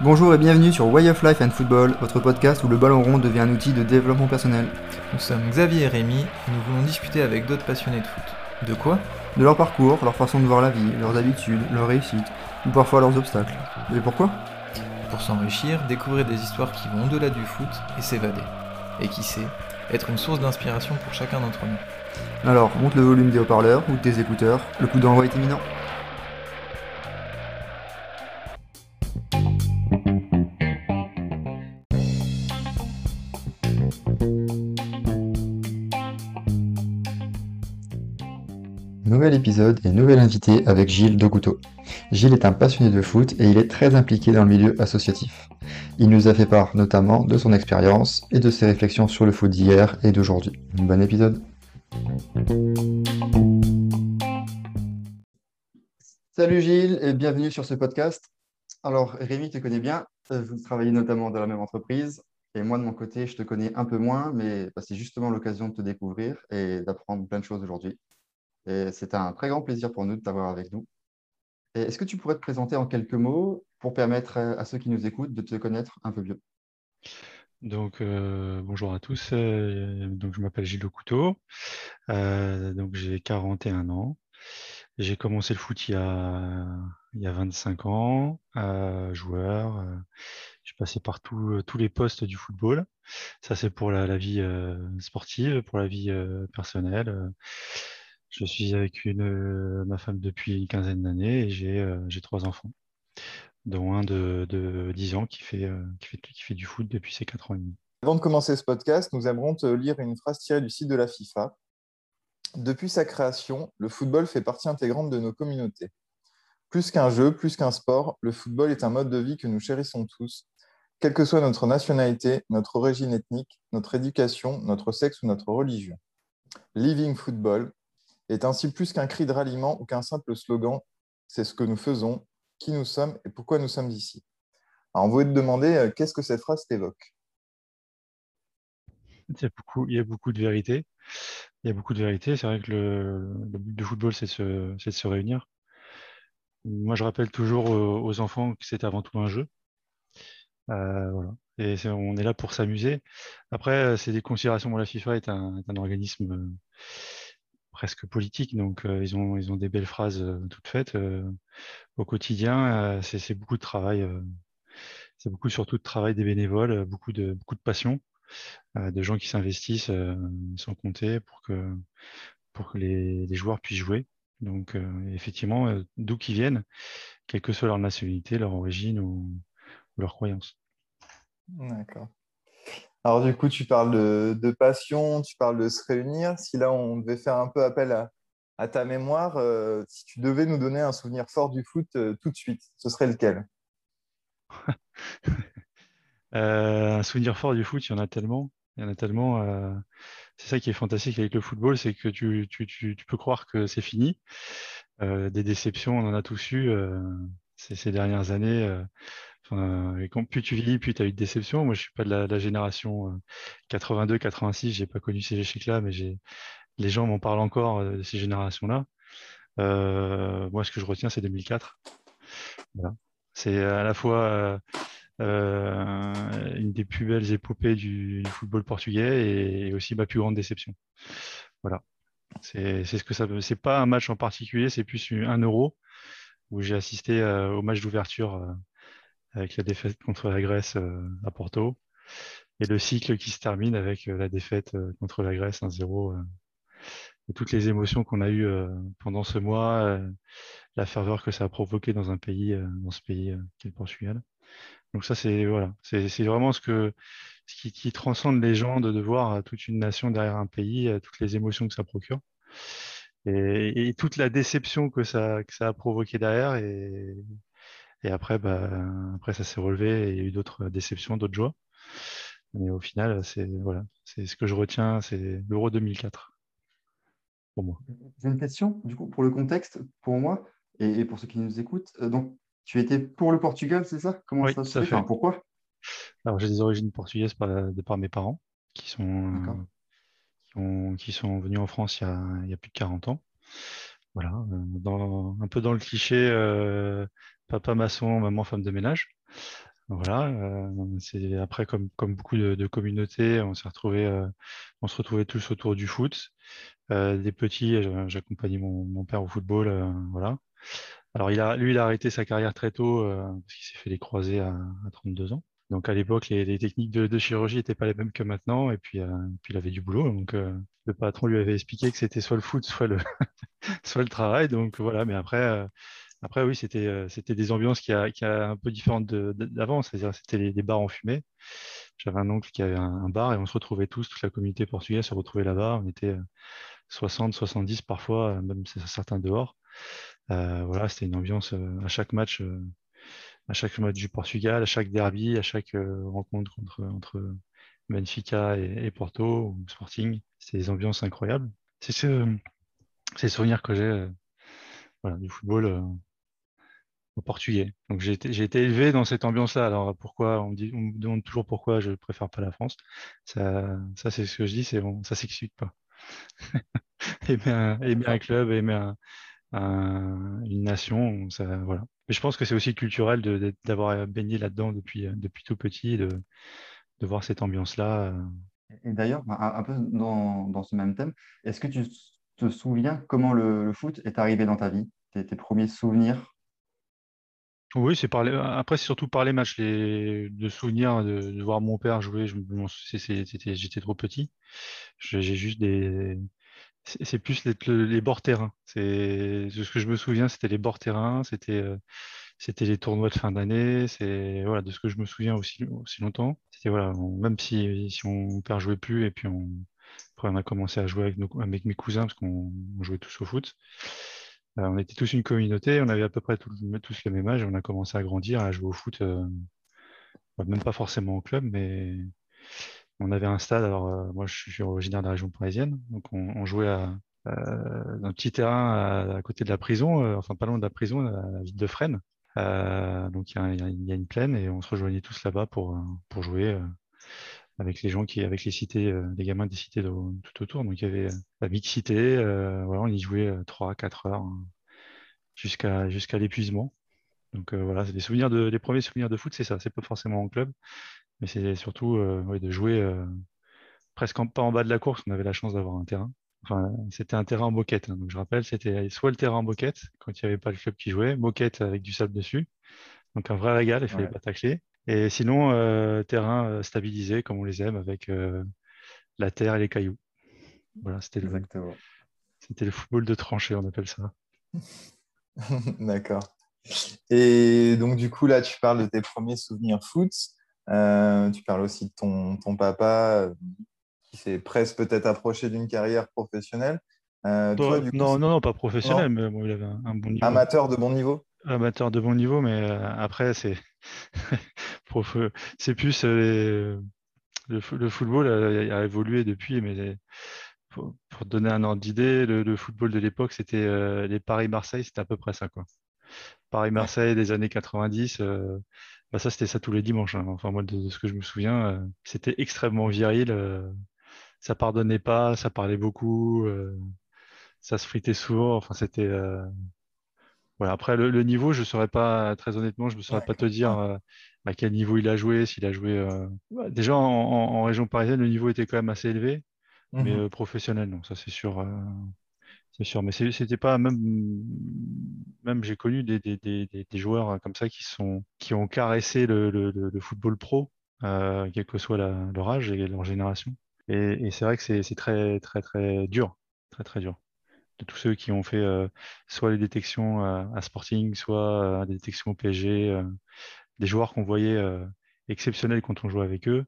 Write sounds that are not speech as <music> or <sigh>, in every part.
Bonjour et bienvenue sur Way of Life and Football, votre podcast où le ballon rond devient un outil de développement personnel. Nous sommes Xavier et Rémi et nous voulons discuter avec d'autres passionnés de foot. De quoi? De leur parcours, leur façon de voir la vie, leurs habitudes, leurs réussites, ou parfois leurs obstacles. Et pourquoi? Pour s'enrichir, découvrir des histoires qui vont au-delà du foot et s'évader. Et qui sait, être une source d'inspiration pour chacun d'entre nous. Alors, monte le volume des haut-parleurs ou de tes écouteurs, le coup d'envoi est imminent. Nouvel épisode et nouvel invité avec Gilles Docouteau. Gilles est un passionné de foot et il est très impliqué dans le milieu associatif. Il nous a fait part notamment de son expérience et de ses réflexions sur le foot d'hier et d'aujourd'hui. Bon épisode. Salut Gilles et bienvenue sur ce podcast. Alors Rémi te connaît bien, euh, vous travaillez notamment dans la même entreprise et moi de mon côté je te connais un peu moins mais bah, c'est justement l'occasion de te découvrir et d'apprendre plein de choses aujourd'hui. Et c'est un très grand plaisir pour nous de t'avoir avec nous. Est-ce que tu pourrais te présenter en quelques mots pour permettre à ceux qui nous écoutent de te connaître un peu mieux? Donc euh, bonjour à tous. Euh, donc je m'appelle Gilles Couteau. Euh, donc j'ai 41 ans. J'ai commencé le foot il y a, il y a 25 ans, joueur. je passé par tous les postes du football. Ça c'est pour la, vie sportive, pour la vie personnelle. Je suis avec une, euh, ma femme depuis une quinzaine d'années et j'ai euh, trois enfants, dont un de, de 10 ans qui fait, euh, qui, fait, qui fait du foot depuis ses 4 ans et demi. Avant de commencer ce podcast, nous aimerons te lire une phrase tirée du site de la FIFA. Depuis sa création, le football fait partie intégrante de nos communautés. Plus qu'un jeu, plus qu'un sport, le football est un mode de vie que nous chérissons tous, quelle que soit notre nationalité, notre origine ethnique, notre éducation, notre sexe ou notre religion. Living Football, est ainsi plus qu'un cri de ralliement ou qu'un simple slogan. C'est ce que nous faisons, qui nous sommes et pourquoi nous sommes ici. Alors, on voulait te demander euh, qu'est-ce que cette phrase t'évoque? Il y, a beaucoup, il y a beaucoup de vérité. Il y a beaucoup de vérité. C'est vrai que le, but du football, c'est de, se réunir. Moi, je rappelle toujours aux, enfants que c'est avant tout un jeu. Euh, voilà. Et on est là pour s'amuser. Après, c'est des considérations. la FIFA est un, organisme euh, presque politique. Donc, ils, ont, ils ont des belles phrases toutes faites. Au quotidien, c'est beaucoup de travail. c'est beaucoup surtout de travail des bénévoles, beaucoup de, passion, de gens qui s'investissent sans compter pour que, les, joueurs puissent jouer. Donc, effectivement, d'où qu'ils viennent, quelle que soit leur nationalité, leur origine ou, leur croyance. Alors du coup, tu parles de, passion, tu parles de se réunir. Si là, on devait faire un peu appel à, ta mémoire, euh, si tu devais nous donner un souvenir fort du foot euh, tout de suite, ce serait lequel? <laughs> Euh, Un souvenir fort du foot, il y en a tellement. Il y en a tellement. c'est ça qui est fantastique avec le football, c'est que tu, peux croire que c'est fini. des déceptions, on en a tous eu ces dernières années et plus tu vieillis, plus tu as eu de déception. Moi, je suis pas de la, génération 82-86, j'ai pas connu ces échecs-là, mais les gens m'en parlent encore de ces générations-là. moi, ce que je retiens, c'est 2004. C'est à la fois une des plus belles épopées du, football portugais et, aussi ma plus grande déception. Voilà. C'est ce que ça. C'est pas un match en particulier, c'est plus un euro où j'ai assisté au match d'ouverture avec la défaite contre la Grèce euh, à Porto. Et le cycle qui se termine avec euh, la défaite euh, contre la Grèce 1-0. et toutes les émotions qu'on a eues pendant ce mois, la ferveur que ça a provoqué dans un pays, dans ce pays qui est le Portugal. Donc ça, c'est voilà, c'est vraiment ce que ce qui, transcende les gens de, voir toute une nation derrière un pays, toutes les émotions que ça procure. Et, et, toute la déception que ça, que ça a provoqué derrière. Et, et après, bah, après ça s'est relevé et il y a eu d'autres déceptions, d'autres joies. Mais au final, c'est voilà, c'est ce que je retiens, c'est l'Euro 2004 pour moi. J'ai une question, du coup, pour le contexte, pour moi et, pour ceux qui nous écoutent. Euh, donc, tu étais pour le Portugal, c'est ça? Comment ça se fait, Pourquoi? Alors, j'ai des origines portugaises par, de par mes parents qui sont, qui, ont, qui, sont venus en France il y, a, il y a plus de 40 ans. voilà, dans, un peu dans le cliché papa maçon, maman femme de ménage. Voilà, c'est après comme, comme beaucoup de, communautés, on s'est retrouvé, on se retrouvait tous autour du foot. des petits, j'accompagnais mon, père au football, voilà. Alors il a, lui, il a arrêté sa carrière très tôt parce qu'il s'est fait les croisés à, 32 ans. Donc à l'époque, les, techniques de, chirurgie n'étaient pas les mêmes que maintenant, et puis, puis il avait du boulot. Donc le patron lui avait expliqué que c'était soit le foot, soit le, <laughs> soit le travail. Donc voilà, mais après, après, oui, c'était euh, c'était des ambiances qui a, qui a un peu différentes d'avant, c'est-à-dire c'était des bars en fumée. J'avais un oncle qui avait un, bar et on se retrouvait tous, toute la communauté portugaise se retrouvait là-bas. On était 60, euh, 70 parfois, euh, même certains dehors. voilà, c'était une ambiance à chaque match, à chaque match du Portugal, à chaque derby, à chaque rencontre entre, entre Benfica et, Porto Sporting. C'était des ambiances incroyables. C'est ce, ces souvenirs que j'ai voilà, du football portugais. Donc j'ai été, été, élevé dans cette ambiance-là. Alors pourquoi on me, dit, on me demande toujours pourquoi je préfère pas la France. Ça, ça c'est ce que je dis, c'est bon, ça s'explique pas. <laughs> aimer, un, aimer un, club, aimer un, une nation, ça, voilà. Mais je pense que c'est aussi culturel d'avoir baigné là-dedans depuis, depuis tout petit, de, de voir cette ambiance-là. Et d'ailleurs, un, peu dans, dans, ce même thème, est-ce que tu te souviens comment le, le foot est arrivé dans ta vie? Tes, tes premiers souvenirs oui, c'est parler. Après, c'est surtout par les matchs, les... de souvenirs de, voir mon père jouer. Je... J'étais trop petit. J'ai juste des. C'est plus les, les bords terrain. C'est ce que je me souviens, c'était les bords terrain, c'était euh, c'était les tournois de fin d'année. C'est voilà de ce que je me souviens aussi aussi longtemps. C'était voilà, même si si mon père jouait plus et puis on après on a commencé à jouer avec, nos... avec mes cousins parce qu'on jouait tous au foot. Euh, on était tous une communauté, on avait à peu près tous, le même âge, on a commencé à grandir, à jouer au foot, euh, même pas forcément au club, mais on avait un stade. Alors, euh, moi, je suis originaire de la région parisienne, donc on, jouait à, un petit terrain à, côté de la prison, enfin pas loin de la prison, à la ville de Fresnes. donc, il y, a une plaine et on se rejoignait tous là-bas pour, pour jouer avec les gens qui, avec les cités, euh, les gamins des cités tout autour. Donc il y avait euh, la mixité, euh, voilà, on y jouait 3-4 heures hein, jusqu'à jusqu'à l'épuisement. Donc voilà, c'est des souvenirs de, les premiers souvenirs de foot, c'est ça. C'est pas forcément en club, mais c'est surtout de jouer presque pas en bas de la course. On avait la chance d'avoir un terrain. Enfin, c'était un terrain en moquette. Hein. donc je rappelle, c'était soit le terrain en moquette quand il n'y avait pas le club qui jouait, moquette avec du sable dessus. Donc un vrai régal, il fallait pas tacler. Et sinon, euh, terrain euh, stabilisé comme on les aime avec euh, la terre et les cailloux. Voilà, c'était le, c'était le football de tranchée, on appelle ça. <laughs> D'accord. Et donc, du coup, là, tu parles de tes premiers souvenirs foot. tu parles aussi de ton, ton papa qui s'est presque peut-être approché d'une carrière professionnelle. non, non, non, pas professionnel, mais il avait un, bon niveau. Amateur de bon niveau Amateur de bon niveau, mais après, c'est <laughs> c'est plus euh, le, football a, évolué depuis, mais pour, donner un ordre d'idée, le, football de l'époque, c'était euh, les Paris-Marseille, c'était à peu près ça. quoi. Paris-Marseille des années 90, euh, bah ça c'était ça tous les dimanches. Hein. Enfin moi de, ce que je me souviens, c'était extrêmement viril. ça pardonnait pas, ça parlait beaucoup, ça se fritait souvent. Enfin c'était voilà, après, le, niveau, je ne saurais pas, très honnêtement, je ne saurais pas te dire euh, à quel niveau il a joué, s'il a joué. Euh, déjà, en, région parisienne, le niveau était quand même assez élevé, mais mmh euh, professionnel, non, ça c'est sûr. c'est sûr, mais c'était pas même. Même j'ai connu des, des, des, des, joueurs comme ça qui, sont, qui ont caressé le, le, le football pro, quel que soit leur âge et leur génération. Et, et c'est vrai que c'est très, très, très dur. Très, très dur de tous ceux qui ont fait euh, soit les détections euh, à Sporting, soit euh, des détections au PSG, des joueurs qu'on voyait exceptionnels quand on jouait avec eux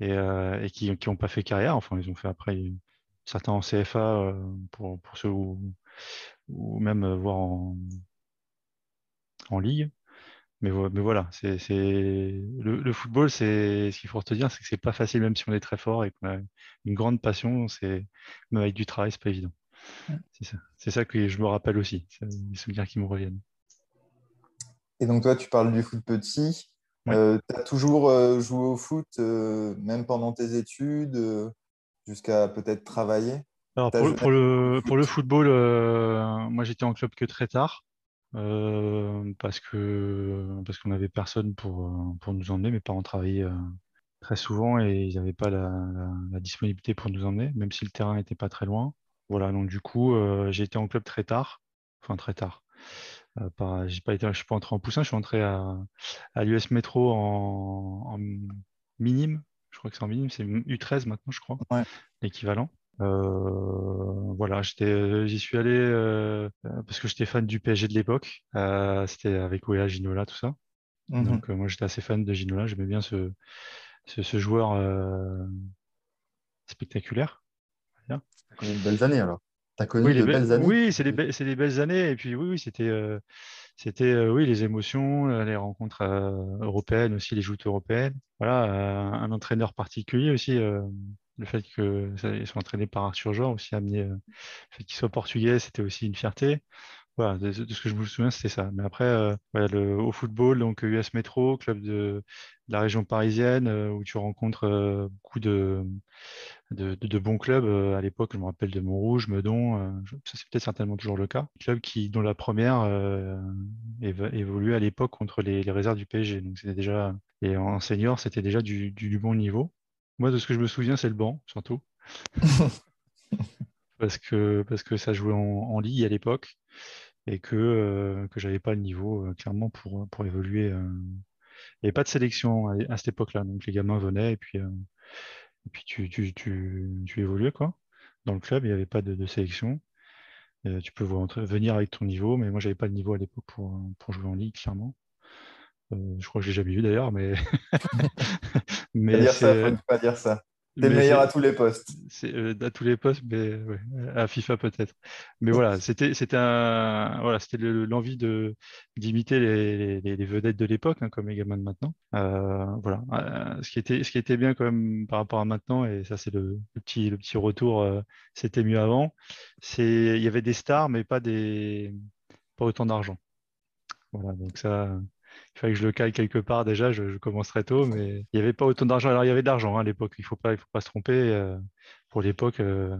et, qui n'ont pas fait carrière. Enfin, ils ont fait après certains en CFA pour, ceux ou même voir en, ligue. Mais, voilà, le, football, c'est ce qu'il faut te dire, c'est que c'est pas facile, même si on est très fort et qu'on a une grande passion, c'est même avec du travail, c'est pas évident. C'est ça. que je me rappelle aussi, c'est des souvenirs qui me reviennent. Et donc toi, tu parles du foot petit. Euh, tu as toujours euh, joué au foot, euh, même pendant tes études, jusqu'à peut-être travailler? Alors pour, le, pour le football, euh, moi j'étais en club que très tard euh, parce que parce qu'on n'avait personne pour, pour nous emmener. Mes parents travaillaient euh, très souvent et ils n'avaient pas la, la- la disponibilité pour nous emmener, même si le terrain n'était pas très loin. Voilà, donc du coup, euh, j'ai été en club très tard, enfin très tard. Euh, pas, j'ai pas été, je suis pas entré en poussin, je suis entré à, à l'US Métro en, en minime. Je crois que c'est en minime, c'est U13 maintenant, je crois, Ouais. l'équivalent. Euh, voilà, j'y suis allé euh, parce que j'étais fan du PSG de l'époque. Euh, c'était avec Oea, Ginola, tout ça. Mhm. Donc moi j'étais assez fan de Ginola, j'aimais bien ce, ce, ce joueur spectaculaire. Connu de belles années alors. Connu Oui, les de be- belles années. oui, c'est des, be- c'est des belles années. Et puis oui, oui, c'était, euh, c'était, euh, oui, les émotions, euh, les rencontres euh, européennes aussi, les joutes européennes. Voilà, un entraîneur particulier aussi. le fait que ça- ils soient entraînés par Arthur Jean aussi amené, le fait qu'il soit portugais, c'était aussi une fierté. Voilà, de, de ce que je me souviens, c'était ça. Mais après, voilà, le, au football, donc US Métro, club de, de la région parisienne, euh, où tu rencontres euh, beaucoup de, de, de- de bons clubs. Euh, à l'époque, je me rappelle de Montrouge, Meudon, ça c'est peut-être certainement toujours le cas. Club qui, dont la première euh, évo- évoluait à l'époque contre les, les réserves du PSG. Donc c'était déjà, et en senior, c'était déjà du, du, du bon niveau. Moi, de ce que je me souviens, c'est le banc, surtout. <laughs> parce que, parce que ça jouait en, en ligue à l'époque et que, euh, que j'avais pas le niveau euh, clairement pour, pour évoluer. Euh. Il n'y avait pas de sélection à, à cette époque-là, donc les gamins venaient et puis, euh, et puis tu, tu, tu, tu évoluais quoi. Dans le club, il n'y avait pas de, de sélection. Euh, tu peux venir avec ton niveau, mais moi j'avais pas le niveau à l'époque pour, pour jouer en ligue, clairement. Euh, je crois que je l'ai jamais eu d'ailleurs, mais <laughs> <laughs> mais pas dire ça, faut pas dire ça. T'es meilleur à tous les postes. c'est euh, à tous les postes, mais ouais, à FIFA peut-être. Mais voilà, c'était c'était un voilà, c'était le- l'envie de d'imiter les, les, les vedettes de l'époque, hein, comme les gamins de maintenant. Euh, voilà, Euh, ce qui était ce qui était bien quand même par rapport à maintenant, et ça c'est le, le petit le petit retour, c'était mieux avant. C'est il y avait des stars, mais pas des pas autant d'argent. Voilà, donc ça. Il fallait que je le cale quelque part déjà, je, je commence très tôt, mais il n'y avait pas autant d'argent. Alors il y avait de l'argent hein, à l'époque, il ne faut pas, il faut pas se tromper. euh, pour l'époque, euh,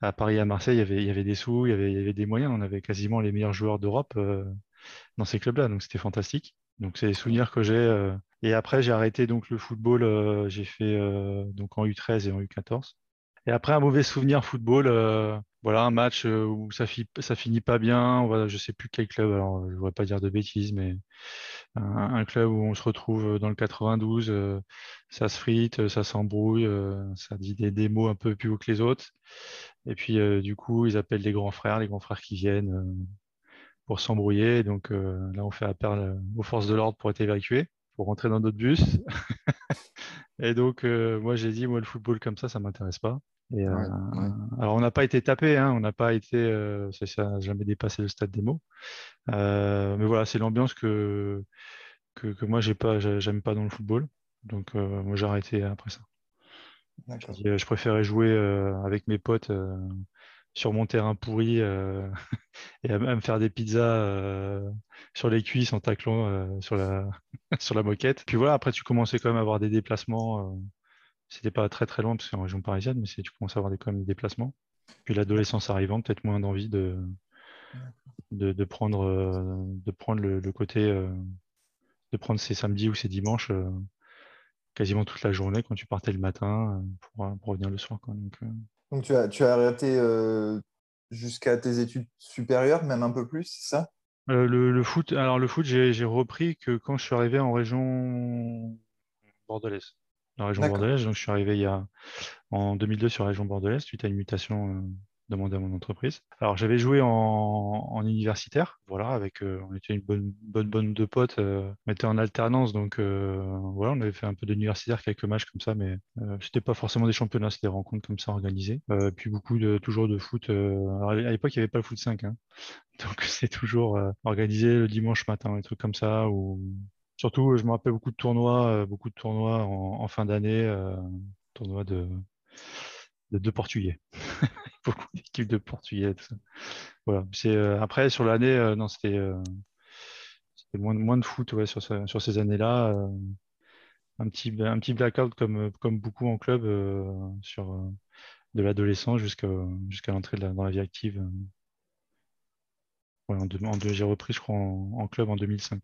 à Paris et à Marseille, il y avait, il y avait des sous, il y avait, il y avait des moyens. On avait quasiment les meilleurs joueurs d'Europe euh, dans ces clubs-là, donc c'était fantastique. Donc c'est des souvenirs que j'ai. Et après, j'ai arrêté donc le football. j'ai fait donc en U13 et en U14. Et après, un mauvais souvenir football. euh, voilà, un match euh, où ça, fi- finit pas bien. Voilà, je sais plus quel club. Alors, je ne voudrais pas dire de bêtises, mais un, club où on se retrouve dans le 92, euh, ça se frite, ça s'embrouille, ça dit des, mots un peu plus haut que les autres. Et puis, du coup, ils appellent les grands frères, les grands frères qui viennent pour s'embrouiller. Donc là, on fait appel aux forces de l'ordre pour être évacués, pour rentrer dans d'autres bus. <laughs> Et donc, moi, j'ai dit, moi, le football comme ça, ça m'intéresse pas. Et, euh, Ouais. Alors, on n'a pas été tapé, hein, on n'a pas été, euh, ça ça n'a jamais dépassé le stade des mots. Euh, mais voilà, c'est l'ambiance que, que, que moi, j'ai pas, j'ai- j'aime pas dans le football. Donc, euh, moi, j'ai arrêté après ça. Euh, Je préférais jouer euh, avec mes potes euh, sur mon terrain pourri euh, <laughs> et à, à me faire des pizzas euh, sur les cuisses en taclant euh, sur la, <laughs> sur la moquette. Puis voilà, après, tu commençais quand même à avoir des déplacements. C'était pas très très loin parce que c'est en région parisienne, mais tu commences à avoir des, quand même des déplacements. Puis l'adolescence arrivant, peut-être moins d'envie de, de, de prendre, euh, de prendre le, le côté, euh, de prendre ces samedis ou ces dimanches euh, quasiment toute la journée quand tu partais le matin pour, pour revenir le soir. quoi. Donc, Donc, tu as, tu as arrêté jusqu'à tes études supérieures, même un peu plus, c'est ça? Le, le foot, alors le foot, j'ai repris que quand je suis arrivé en région bordelaise. La région bordelaise, donc je suis arrivé il y a en 2002 sur la région bordelaise suite à une mutation euh, demandée à mon entreprise. Alors j'avais joué en, en universitaire, voilà, avec euh, on était une bonne bonne bonne de potes, euh, on était en alternance, donc euh, voilà, on avait fait un peu d'universitaire, quelques matchs comme ça, mais c'était pas forcément des championnats, c'était des rencontres comme ça organisées. Puis beaucoup de toujours de foot. alors, à l'époque il n'y avait pas le foot 5, hein. <laughs> donc c'est toujours euh, organisé le dimanche matin, des trucs comme ça ou Surtout, je me rappelle beaucoup de tournois, euh, beaucoup de tournois en, en fin d'année, euh, tournois de, de, Portugais. <laughs> beaucoup d'équipes de Portugais. Voilà. C'est, euh, après, sur l'année, euh, non, c'était euh, moins, de- foot ouais, sur, ce- sur ces années-là. euh, un petit, un petit blackout comme, beaucoup en club euh, sur euh, de l'adolescence jusqu'à l'entrée dans la vie active. j'ai repris, je crois, en, club en 2005.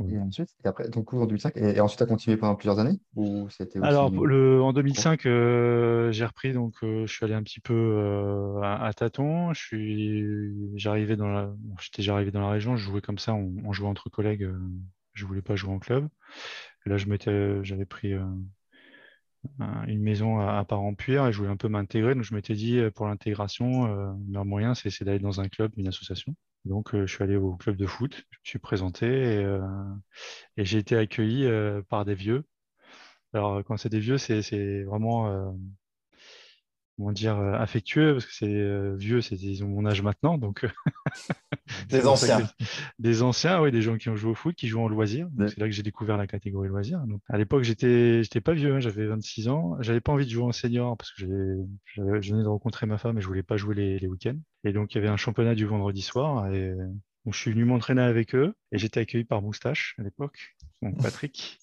Et ensuite, et après, donc en 2005, et, ensuite, tu as continué pendant plusieurs années ou c'était Alors, le, en 2005, euh, j'ai repris, donc euh, je suis allé un petit peu euh, à, tâtons. Je suis, j'arrivais dans la, j'étais déjà arrivé dans la région, je jouais comme ça, on, jouait entre collègues. je voulais pas jouer en club. Et là, je m'étais, j'avais pris une maison à, part en puir et je voulais un peu m'intégrer. Donc, je m'étais dit, pour l'intégration, le meilleur moyen, c'est d'aller dans un club, une association. Donc, euh, je suis allé au club de foot, je me suis présenté et, euh, j'ai été accueilli euh, par des vieux. Alors, quand c'est des vieux, c'est vraiment, comment dire, affectueux, parce que c'est vieux, ils ont mon âge maintenant. Donc, <laughs> des anciens. des anciens, oui, des gens qui ont joué au foot, qui jouent en loisir. C'est là que j'ai découvert la catégorie loisir. à l'époque, j'étais pas vieux, hein, j'avais 26 ans. J'avais pas envie de jouer en senior parce que je venais de rencontrer ma femme et je voulais pas jouer les week-ends. Et donc, il y avait un championnat du vendredi soir. Et je suis venu m'entraîner avec eux. Et j'étais accueilli par Moustache à l'époque, donc <laughs> Patrick,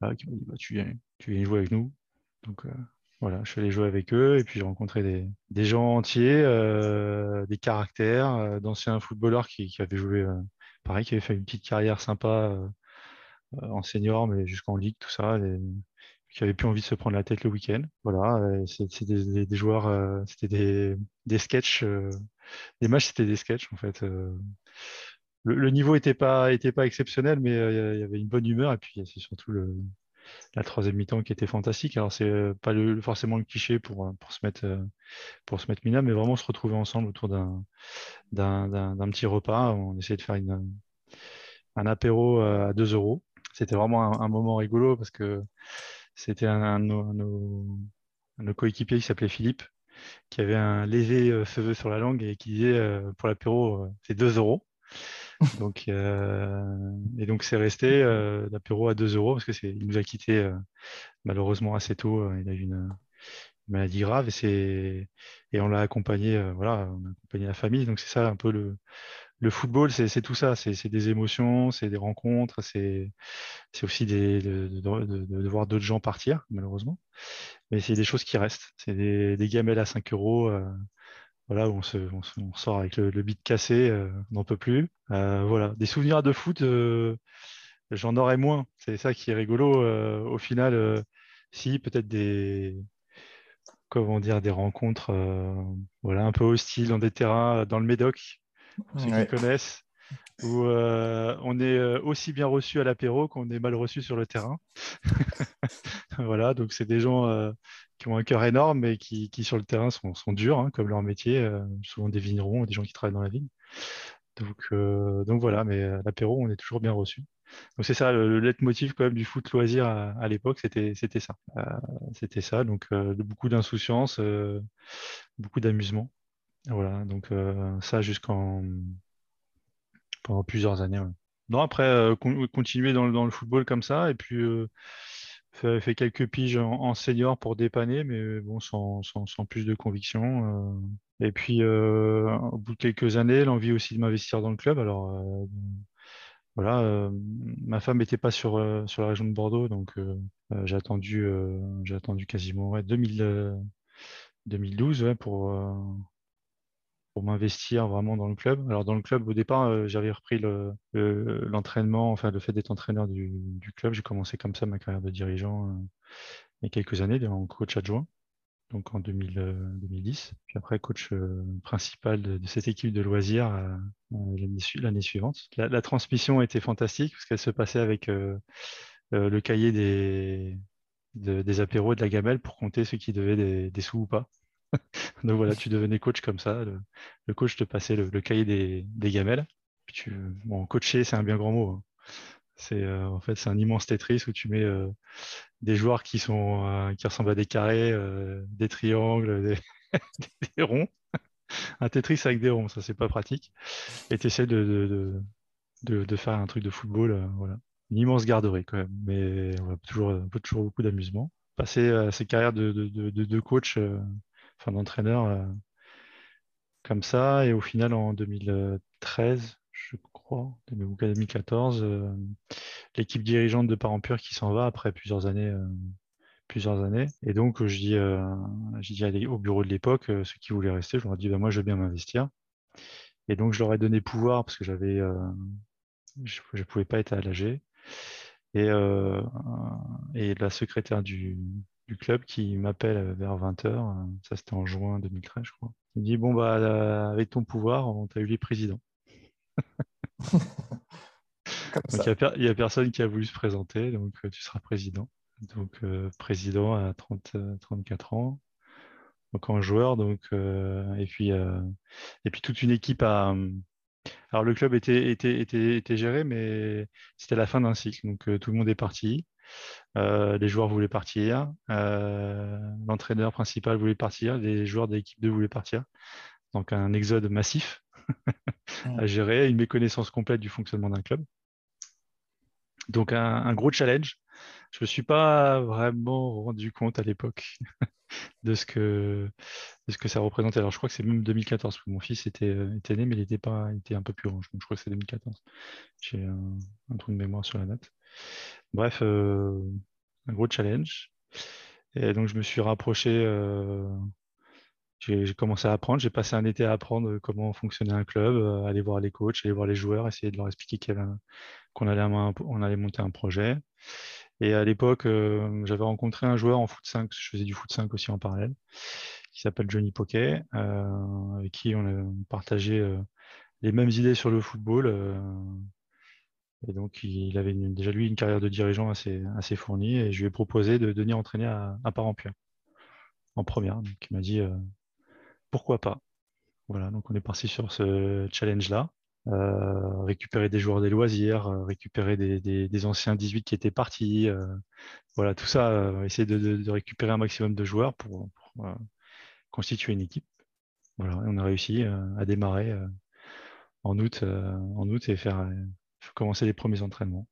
qui m'a dit bah, tu, viens, tu viens jouer avec nous. Donc, euh, voilà, je suis allé jouer avec eux. Et puis, j'ai rencontré des, gens entiers, euh, des caractères, euh, d'anciens footballeurs qui, avaient joué, pareil, qui avaient fait une petite carrière sympa en senior, mais jusqu'en ligue, tout ça qui n'avaient plus envie de se prendre la tête le week-end. Voilà, c'est des, joueurs, euh, c'était des, des sketchs, euh, des matchs, c'était des sketchs en fait. Euh. Le, niveau n'était pas, était pas exceptionnel, mais il y avait une bonne humeur et puis c'est surtout le, la troisième mi-temps qui était fantastique. Alors c'est pas le, forcément le cliché pour, se mettre pour se mettre minable, mais vraiment se retrouver ensemble autour d'un petit repas. On essayait de faire un apéro à 2 euros. C'était vraiment un, moment rigolo parce que c'était un, de nos, coéquipiers qui s'appelait Philippe, qui avait un léger feu sur la langue et qui disait euh, pour l'apéro, euh, c'est 2 euros. <laughs> Donc, euh, et donc, c'est resté l'apéro à 2 euros parce qu'il nous a quittés malheureusement assez tôt. il a eu une, maladie grave et, et on l'a accompagné, voilà, on a accompagné la famille. Donc, c'est ça un peu le, le football, c'est tout ça. C'est des émotions, c'est des rencontres, c'est aussi des, de, voir d'autres gens partir, malheureusement. Mais c'est des choses qui restent. C'est des, des, gamelles à 5 euros. Euh, voilà, où on, se, on, sort avec le, le cassé, euh, on n'en peut plus. Euh, voilà, des souvenirs de foot, j'en aurais moins. C'est ça qui est rigolo. au final, si, peut-être des, comment dire, des rencontres voilà, un peu hostiles dans des terrains dans le Médoc, ceux qui connaissent, où euh, on est euh, aussi bien reçu à l'apéro qu'on est mal reçu sur le terrain. <laughs> voilà, donc c'est des gens euh, qui ont un cœur énorme, mais qui, sur le terrain sont, durs, hein, comme leur métier, souvent des vignerons, des gens qui travaillent dans la vigne. Donc, donc voilà, mais à l'apéro, on est toujours bien reçu. Donc c'est ça, le, leitmotiv quand même du foot loisir à, l'époque, c'était ça. c'était ça, donc beaucoup d'insouciance, beaucoup d'amusement. Voilà, donc euh, ça jusqu'en pendant plusieurs années. Non, après, euh, continuer dans, le football comme ça, et puis euh, fait, quelques piges en, senior pour dépanner, mais bon, sans, plus de conviction. Et puis, au bout de quelques années, l'envie aussi de m'investir dans le club. Alors, voilà, ma femme n'était pas sur, sur la région de Bordeaux, donc j'ai attendu, attendu quasiment ouais, 2012 pour, m'investir vraiment dans le club. Alors dans le club, au départ, euh, j'avais repris l'entraînement, enfin le fait d'être entraîneur du, club. J'ai commencé comme ça ma carrière de dirigeant euh, il y a quelques années en coach adjoint, donc en 2010. Euh, Puis après, coach principal de, cette équipe de loisirs l'année suivante. La, transmission était fantastique parce qu'elle se passait avec le cahier des, des apéros et de la gamelle pour compter ceux qui devaient des sous ou pas. <laughs> Donc voilà, tu devenais coach comme ça. Le, coach te passait le, cahier des, gamelles. coacher, c'est un bien grand mot. Hein. C'est euh, en fait c'est un immense Tetris où tu mets euh, des joueurs qui sont euh, qui ressemblent à des carrés, des triangles, des, <laughs> ronds. <laughs> un Tetris avec des ronds, ça c'est pas pratique. Et tu essaies de, faire un truc de football, voilà. Une immense garderie quand même, mais toujours, toujours beaucoup d'amusement. Passer ces carrières de, coach enfin d'entraîneur euh, comme ça. Et au final, en 2013, je crois, 2014, euh, l'équipe dirigeante de Parents Pur qui s'en va après plusieurs années, euh, plusieurs années. Et donc, je dis, dit au bureau de l'époque, ceux qui voulaient rester, je leur ai dit, bah, moi, je veux bien m'investir. Et donc, je leur ai donné pouvoir parce que j'avais, je ne pouvais pas être à. Et, et la secrétaire du, du club qui m'appelle vers 20h, ça c'était en juin 2013, je crois. Il me dit, bon, bah, avec ton pouvoir, on t'a eu les présidents. <laughs> il n'y a, personne qui a voulu se présenter, donc euh, tu seras président. Donc euh, président à 30, 34 euh, ans, donc en joueur, donc et puis et puis toute une équipe à. Alors le club était, était, était, était géré, mais c'était la fin d'un cycle, donc tout le monde est parti. Les joueurs voulaient partir, l'entraîneur principal voulait partir, les joueurs de l'équipe 2 voulaient partir. Donc un exode massif à gérer, une méconnaissance complète du fonctionnement d'un club. Donc un, gros challenge. Je ne me suis pas vraiment rendu compte à l'époque <laughs> de, ce que, de ce que ça représentait. Alors je crois que c'est même 2014, parce que mon fils était, était né, mais il était, pas, était un peu plus grand. Donc je crois que c'est 2014. J'ai un, trou de mémoire sur la date. Bref, euh, un gros challenge. Et donc je me suis rapproché euh, j'ai commencé à apprendre, j'ai passé un été à apprendre comment fonctionnait un club, euh, aller voir les coachs, aller voir les joueurs, essayer de leur expliquer qu'on allait, on allait monter un projet. Et à l'époque, j'avais rencontré un joueur en foot 5, je faisais du foot 5 aussi en parallèle, qui s'appelle Johnny Poquet, avec qui on a partagé les mêmes idées sur le football. Et donc, il avait déjà lui une carrière de dirigeant assez, assez fournie, et je lui ai proposé de venir entraîner à, à Parent-Puy en première. Donc, il m'a dit pourquoi pas? Voilà, donc on est parti sur ce challenge-là. Euh, récupérer des joueurs des loisirs, euh, récupérer des, anciens 18 qui étaient partis. Euh, voilà, tout ça, essayer de, récupérer un maximum de joueurs pour, constituer une équipe. Voilà, et on a réussi à démarrer en, août, en août et faire, commencer les premiers entraînements.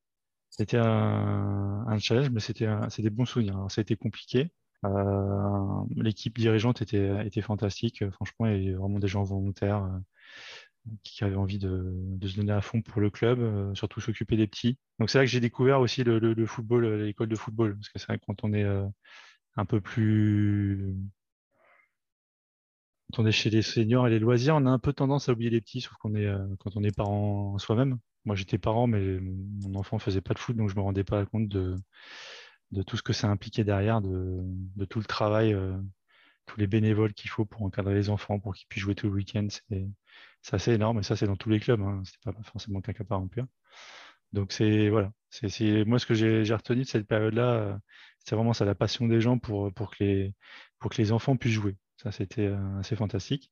C'était un, challenge, mais c'était des bons souvenirs. ça a été compliqué. Euh, l'équipe dirigeante était, était fantastique. Franchement, avait vraiment des gens volontaires euh, qui avaient envie de, se donner à fond pour le club, euh, surtout s'occuper des petits. Donc c'est là que j'ai découvert aussi le, football, l'école de football, parce que c'est vrai que quand on est un peu plus quand on est chez les seniors et les loisirs, on a un peu tendance à oublier les petits, sauf qu'on est quand on est parent soi-même. Moi, j'étais parent, mais mon enfant faisait pas de foot, donc je me rendais pas compte de, tout ce que ça impliquait derrière, de, tout le travail, euh, tous les bénévoles qu'il faut pour encadrer les enfants, pour qu'ils puissent jouer tout le week-end. C'est assez énorme, et ça, c'est dans tous les clubs. Hein. Ce n'est pas forcément qu'un cas par. Donc, c'est voilà. C'est moi ce que j'ai retenu de cette période-là, euh, c'est vraiment ça, la passion des gens pour, pour, que les, pour que les enfants puissent jouer. Ça, c'était euh, assez fantastique.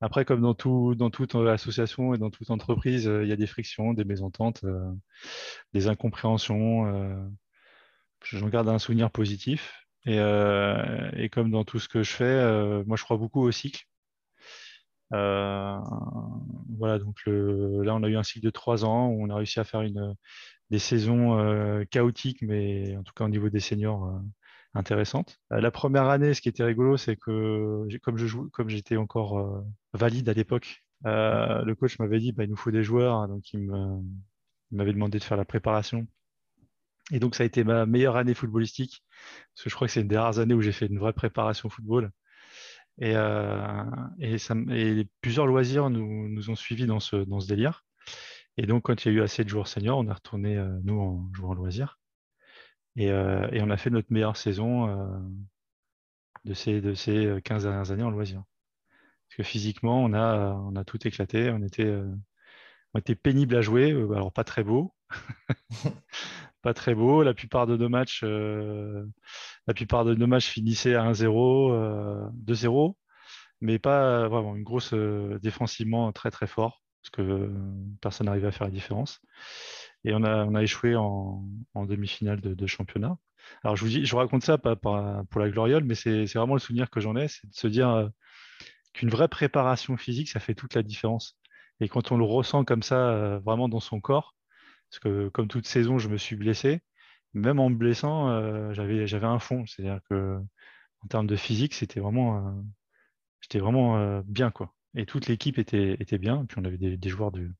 Après, comme dans, tout, dans toute association et dans toute entreprise, il y a des frictions, des mésententes, des incompréhensions j'en garde un souvenir positif. Euh, et, comme dans tout ce que je fais, euh, moi je crois beaucoup au cycle. Euh, voilà, donc là on a eu un cycle de trois ans où on a réussi à faire des saisons chaotiques, mais en tout cas au niveau des seniors intéressantes. la première année, ce qui était rigolo, c'est que comme j'étais encore valide à l'époque, le coach m'avait dit bah, il nous faut des joueurs, donc il m'avait demandé de faire la préparation et donc, ça a été ma meilleure année footballistique, parce que je crois que c'est une des rares années où j'ai fait une vraie préparation football. Et, euh, plusieurs loisirs nous, ont suivis dans ce, délire. Et donc, quand il y a eu assez de joueurs seniors, on est retourné, euh, nous, en jouant loisirs. Et, euh, et, on a fait notre meilleure saison de, ces, de ces 15 dernières années en loisirs. Parce que physiquement, on a, on a tout éclaté. On était, on était pénible à jouer, alors pas très beau. <laughs> pas très beau. La plupart de nos matchs, euh, la plupart de nos matchs finissaient à 1-0, 2-0, euh, mais pas vraiment une grosse euh, défensivement très très fort parce que personne n'arrivait à faire la différence. Et on a, échoué en, demi-finale de, championnat. Alors je vous raconte ça pour la gloriole, mais c'est vraiment le souvenir que j'en ai, c'est de se dire qu'une vraie préparation physique, ça fait toute la différence. Et quand on le ressent comme ça, vraiment dans son corps, parce que comme toute saison, je me suis blessé. Même en me blessant, euh, j'avais, un fond. C'est-à-dire que en termes de physique, c'était vraiment, euh, j'étais vraiment euh, bien. Quoi. Et toute l'équipe était, bien. Puis on avait des, joueurs de,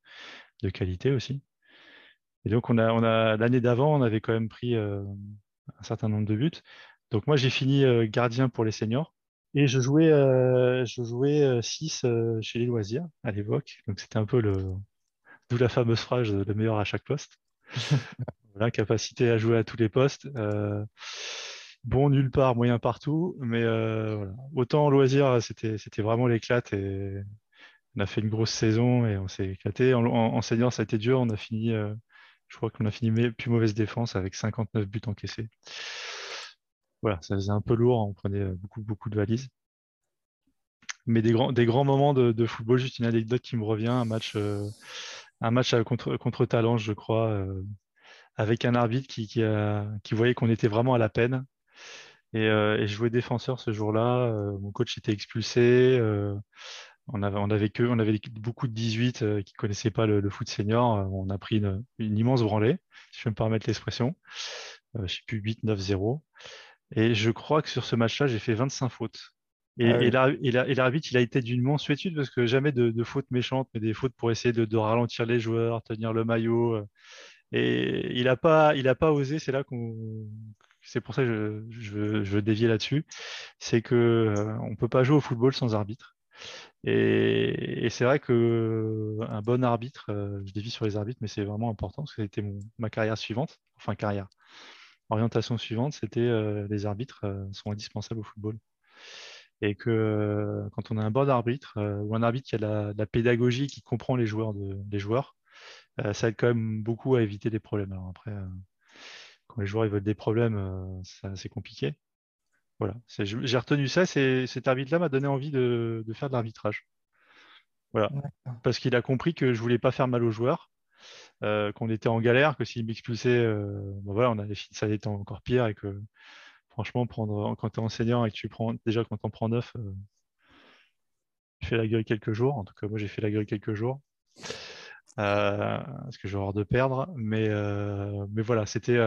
qualité aussi. Et donc on a, on a l'année d'avant, on avait quand même pris un certain nombre de buts. Donc moi, j'ai fini gardien pour les seniors. Et je jouais, je jouais 6 chez les loisirs à l'époque. Donc c'était un peu le. D'où la fameuse phrase le meilleur à chaque poste. <laughs> voilà, capacité à jouer à tous les postes. bon nulle part, moyen partout. Mais voilà. autant en loisir, c'était vraiment l'éclate. Et on a fait une grosse saison et on s'est éclaté. En, en, senior, ça a été dur. On a fini, je crois qu'on a fini plus mauvaise défense avec 59 buts encaissés voilà, ça faisait un peu lourd, on prenait euh, beaucoup, beaucoup de valises. Mais des grands, des grands moments de, football, juste une anecdote qui me revient, un match, euh, un match contre, contre Talence, je crois, euh, avec un arbitre qui, qui, voyait qu'on était vraiment à la peine. Et, je jouais défenseur ce jour-là. mon coach était expulsé. On avait, on avait, que, on avait beaucoup de 18 qui ne connaissaient pas le, foot senior. On a pris une, immense branlée, si je peux me permettre l'expression. je ne sais plus, 8-9-0. Et je crois que sur ce match-là, j'ai fait 25 fautes. Et, ah l'arbitre, il a été d'une mansuétude parce que jamais de, fautes méchantes, mais des fautes pour essayer de, ralentir les joueurs, tenir le maillot. Euh. Et il n'a pas, il pas osé. C'est là qu'on, c'est pour ça que je, veux, dévier là-dessus. C'est que euh, on peut pas jouer au football sans arbitre. Et, c'est vrai que un bon arbitre, euh, je dévie sur les arbitres, mais c'est vraiment important parce que c'était ma carrière suivante, enfin carrière, orientation suivante, c'était euh, les arbitres euh, sont indispensables au football. Et que quand on a un bon arbitre ou un arbitre qui a la, la, pédagogie, qui comprend les joueurs, de, les joueurs ça aide quand même beaucoup à éviter des problèmes. Alors après, quand les joueurs ils veulent des problèmes, c'est compliqué. Voilà, j'ai retenu ça. Cet arbitre-là m'a donné envie de, de faire de l'arbitrage. Voilà, parce qu'il a compris que je voulais pas faire mal aux joueurs euh, qu'on était en galère, que s'il m'expulsait, euh, ben voilà, on ça allait être encore pire et que franchement, prendre, quand tu es enseignant et que tu prends, déjà quand on prend neuf, euh, tu fais la gueule quelques jours. En tout cas, moi j'ai fait la gueule quelques jours. parce que j'ai horreur de perdre. Mais, mais voilà, c'était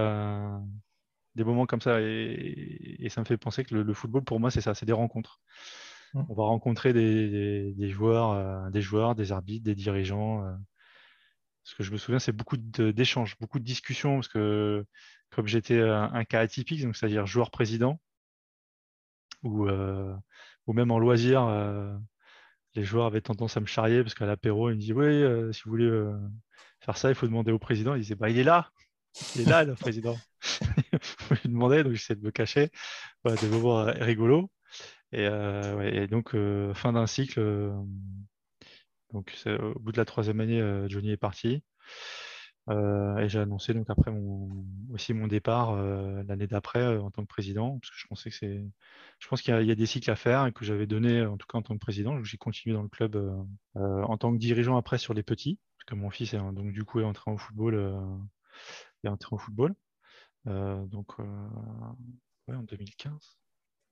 des moments comme ça. Et, ça me fait penser que le, football, pour moi, c'est ça, c'est des rencontres. Mmh. On va rencontrer des, des joueurs, des joueurs, des arbitres, des dirigeants, ce que je me souviens, c'est beaucoup d'échanges, beaucoup de discussions, parce que comme j'étais un, cas atypique, donc c'est-à-dire joueur-président, ou, euh, ou même en loisir, euh, les joueurs avaient tendance à me charrier, parce qu'à l'apéro, ils me disaient Oui, euh, si vous voulez faire ça, il faut demander au président. Il disait bah, Il est là, il est là, le président. <laughs> lui demandais, donc j'essaie de me cacher, des moments rigolos. Et, et donc, fin d'un cycle donc au bout de la troisième année, euh, Johnny est parti. Euh, et j'ai annoncé donc après aussi mon départ euh, l'année d'après en tant que président, parce que je pensais que c'est, je pense qu'il y, a des cycles à faire et que j'avais donné en tout cas en tant que président. J'ai continué dans le club en tant que dirigeant après sur les petits, parce que mon fils est donc du coup est entré au football, est entré au football. Donc en 2015,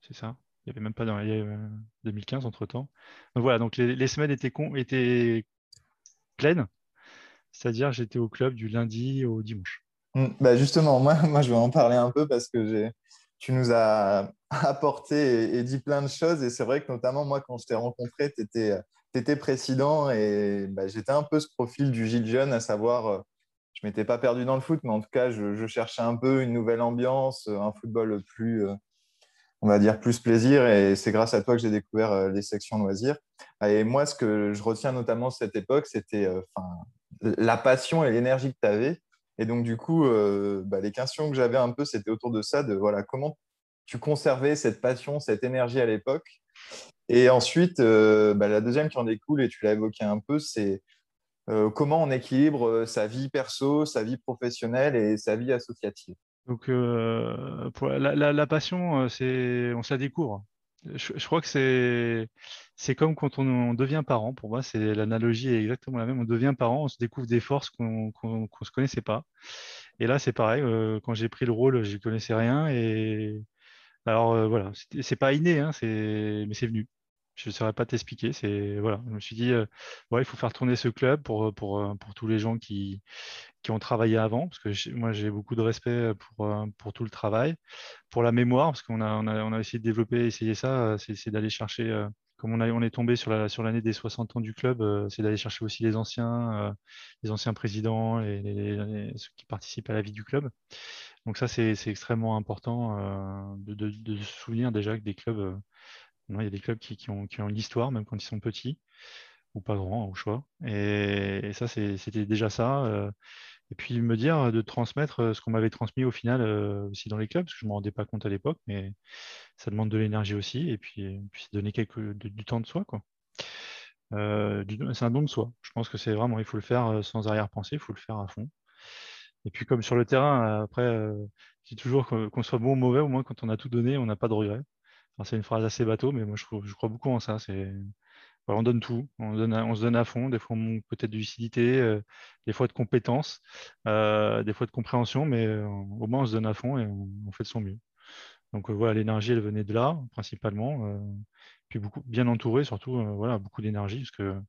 c'est ça. Il n'y avait même pas dans 2015 entre temps. Donc voilà, donc les, semaines étaient, pleines, c'est-à-dire j'étais au club du lundi au dimanche. Mmh, bah justement, moi, <laughs> moi je vais en parler un peu parce que tu nous as <laughs> apporté et, dit plein de choses. Et c'est vrai que notamment moi, quand je t'ai rencontré, tu étais, président et bah, j'étais un peu ce profil du Gilles Jeune, à savoir, euh, je m'étais pas perdu dans le foot, mais en tout cas, je, cherchais un peu une nouvelle ambiance, un football plus, euh, on va dire, plus plaisir. Et c'est grâce à toi que j'ai découvert euh, les sections loisirs. Et moi, ce que je retiens notamment de cette époque, c'était euh, la passion et l'énergie que tu avais. Et donc, du coup, euh, bah, les questions que j'avais un peu, c'était autour de ça, de voilà, comment tu conservais cette passion, cette énergie à l'époque. Et ensuite, bah, la deuxième qui en découle, et tu l'as évoqué un peu, c'est comment on équilibre sa vie perso, sa vie professionnelle et sa vie associative. Donc, euh, pour la, passion, euh, c'est, on se la découvre. Je, crois que c'est, c'est comme quand on, devient parent. Pour moi, c'est l'analogie est exactement la même. On devient parent, on se découvre des forces qu'on ne se connaissait pas. Et là, c'est pareil. Euh, quand j'ai pris le rôle, je ne connaissais rien. Et alors, voilà, c'est pas inné, hein, mais c'est venu je ne saurais pas t'expliquer. C'est voilà, je me suis dit, euh, il faut faire tourner ce club pour, pour, euh, pour tous les gens qui, qui ont travaillé avant, parce que moi j'ai beaucoup de respect pour, euh, pour tout le travail, pour la mémoire, parce qu'on a, on a, on a essayé de développer, essayer ça, c'est d'aller chercher comme on, a, on est tombé sur l'année sur des 60 ans du club, c'est d'aller chercher aussi les anciens, les anciens présidents, ceux qui participent à la vie du club. Donc ça, c'est extrêmement important de, se souvenir déjà que des clubs, il y a des clubs qui, ont, qui ont l'histoire, même quand ils sont petits ou pas grands au choix. Et, ça, c'était déjà ça. Et puis me dire de transmettre euh, ce qu'on m'avait transmis au final euh, aussi dans les clubs, parce que je ne me rendais pas compte à l'époque, mais ça demande de l'énergie aussi, et puis, donner du temps de soi. Quoi. Euh, c'est un don de soi. Je pense que c'est vraiment, il faut le faire sans arrière-pensée, il faut le faire à fond. Et puis comme sur le terrain, après, je dis toujours qu'on soit bon ou mauvais, au moins quand on a tout donné, on n'a pas de regrets. C'est une phrase assez bateau, mais moi je, je crois beaucoup en ça. C'est on donne tout, on, se donne à fond. Des fois, on manque peut-être de lucidité, euh, des fois de compétences, euh, des fois de compréhension, mais euh, au moins on se donne à fond et on, fait de son mieux. Donc voilà, l'énergie, elle venait de là, principalement. puis beaucoup, bien entouré, surtout, voilà, beaucoup d'énergie, parce que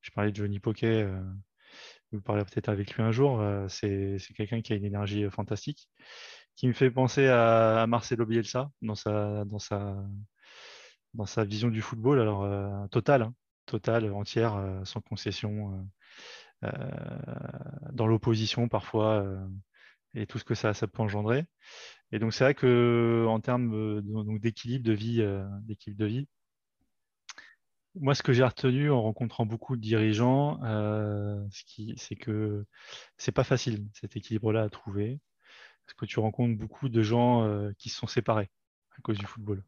je parlais de Johnny Poquet, vous parlerez peut-être avec lui un jour, c'est quelqu'un qui a une énergie fantastique, qui me fait penser à, Marcelo Bielsa dans sa, dans sa, dans sa vision du football, alors total, hein totale, entière, euh, sans concession, euh, euh, dans l'opposition parfois, et tout ce que ça, peut engendrer. Et donc c'est vrai que en termes d'équilibre de vie, d'équilibre de vie, moi, ce que j'ai retenu en rencontrant beaucoup de dirigeants, c'est que c'est pas facile cet équilibre-là à trouver, parce que tu rencontres beaucoup de gens qui se sont séparés à cause du football.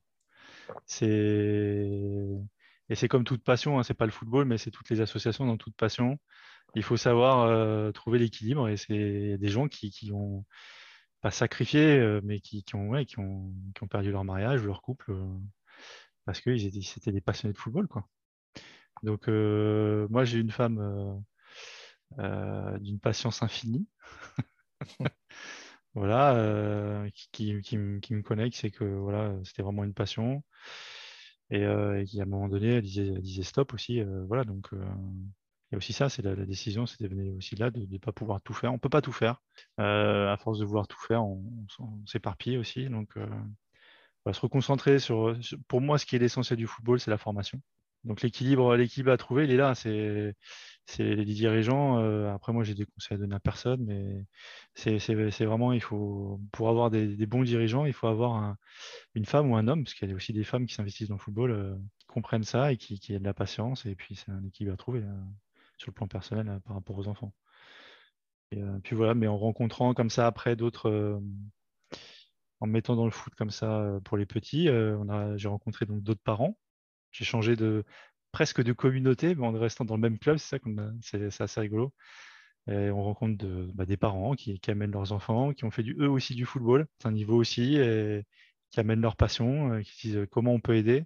Et c'est comme toute passion, hein, c'est pas le football, mais c'est toutes les associations dans toute passion. Il faut savoir euh, trouver l'équilibre et c'est des gens qui, qui ont pas sacrifié, euh, mais qui, qui, ont, qui, ont, qui, ont, perdu leur mariage ou leur couple euh, parce qu'ils c'était des passionnés de football. Quoi. Donc moi j'ai une femme d'une patience infinie. <laughs> voilà, qui, qui, me connaît, qui sait que voilà, c'était vraiment une passion. Euh, et, qui, à un moment donné, elle disait, stop aussi. Euh, voilà, donc euh, il y a aussi ça, c'est la, décision, c'était aussi là de ne pas pouvoir tout faire. On ne peut pas tout faire. à force de vouloir tout faire, on, s'éparpille aussi. Donc, on va se reconcentrer sur, Pour moi, ce qui est l'essentiel du football, c'est la formation. Donc, l'équilibre, l'équilibre à trouver, il est là. C'est les dirigeants. après, moi, j'ai des conseils à donner à personne, mais c'est vraiment, il faut, pour avoir des, bons dirigeants, il faut avoir une femme ou un homme, parce qu'il y a aussi des femmes qui s'investissent dans le football, qui comprennent ça et qui, qui de la patience. Et puis, c'est un équilibre à trouver sur le plan personnel par rapport aux enfants. Et puis voilà, mais en rencontrant comme ça après d'autres, en mettant dans le foot comme ça pour les petits, j'ai rencontré donc d'autres parents. J'ai changé de, presque de communauté, en restant dans le même club, c'est ça c'est assez rigolo. Et on rencontre bah, des parents qui, amènent leurs enfants, qui ont fait du, eux aussi du football, c'est un niveau aussi, et qui amènent leur passion, euh, qui disent euh, comment on peut aider.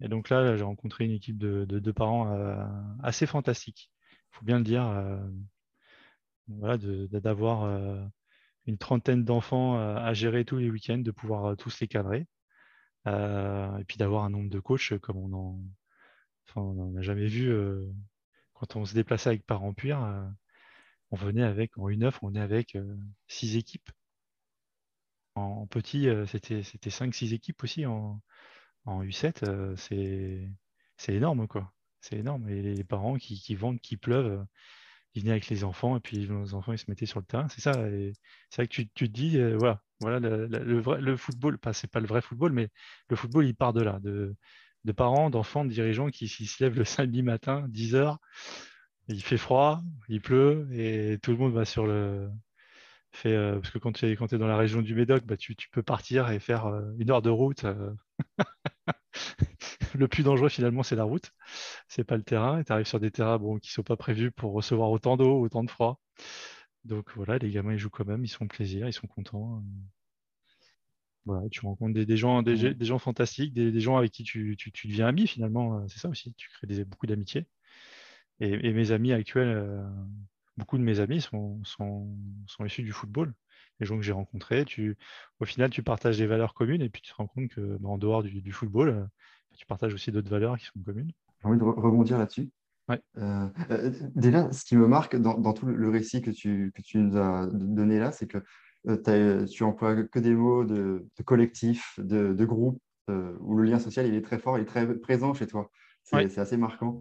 Et donc là, j'ai rencontré une équipe de, de, parents euh, assez fantastique, il faut bien le dire. voilà, d'avoir une trentaine d'enfants à gérer tous les week-ends, de pouvoir tous les cadrer. Et puis d'avoir un nombre de coachs comme on en, on n'a jamais vu, euh, quand on se déplaçait avec Parents euh, on venait avec, en U9, on venait avec euh, six équipes. En, petit, c'était 5-6 équipes aussi. En, U7, c'est énorme, quoi. C'est énorme. Et les parents qui, qui vendent, qui pleuvent, avec les enfants et puis les enfants ils se mettaient sur le terrain. C'est ça. C'est vrai que tu, te dis, voilà, voilà le, vrai, le football, c'est pas le vrai football, mais le football il part de là, de, de parents, d'enfants, de dirigeants qui, se lèvent le <laughs> samedi matin, 10 heures, il fait froid, il pleut, et tout le monde va sur le. Fait, euh, parce que quand tu es, quand es dans la région du Médoc, bah, tu, peux partir et faire euh, une heure de route. <laughs> Le plus dangereux finalement, c'est la route, c'est pas le terrain. Et tu arrives sur des terrains bon, qui ne sont pas prévus pour recevoir autant d'eau, autant de froid. Donc voilà, les gamins ils jouent quand même, ils sont plaisir, ils sont contents tu rencontres des, gens, des, gens fantastiques, des, gens avec qui tu, deviens ami finalement. Euh, c'est ça aussi, tu crées beaucoup d'amitié. Et, mes amis actuels, euh, beaucoup de mes amis sont, sont, issus du football. Les gens que j'ai rencontrés, tu, au final, tu partages des valeurs communes et puis tu te rends compte que bah, en dehors du, football, tu partages aussi d'autres valeurs qui sont communes. J'ai envie de rebondir là-dessus. déjà, ce qui me marque dans, tout le récit que tu, que tu nous as donné là, c'est que euh, tu emploies que des mots de, collectif, de, groupe, où le lien social il est très fort, il est très présent chez toi. C'est assez marquant.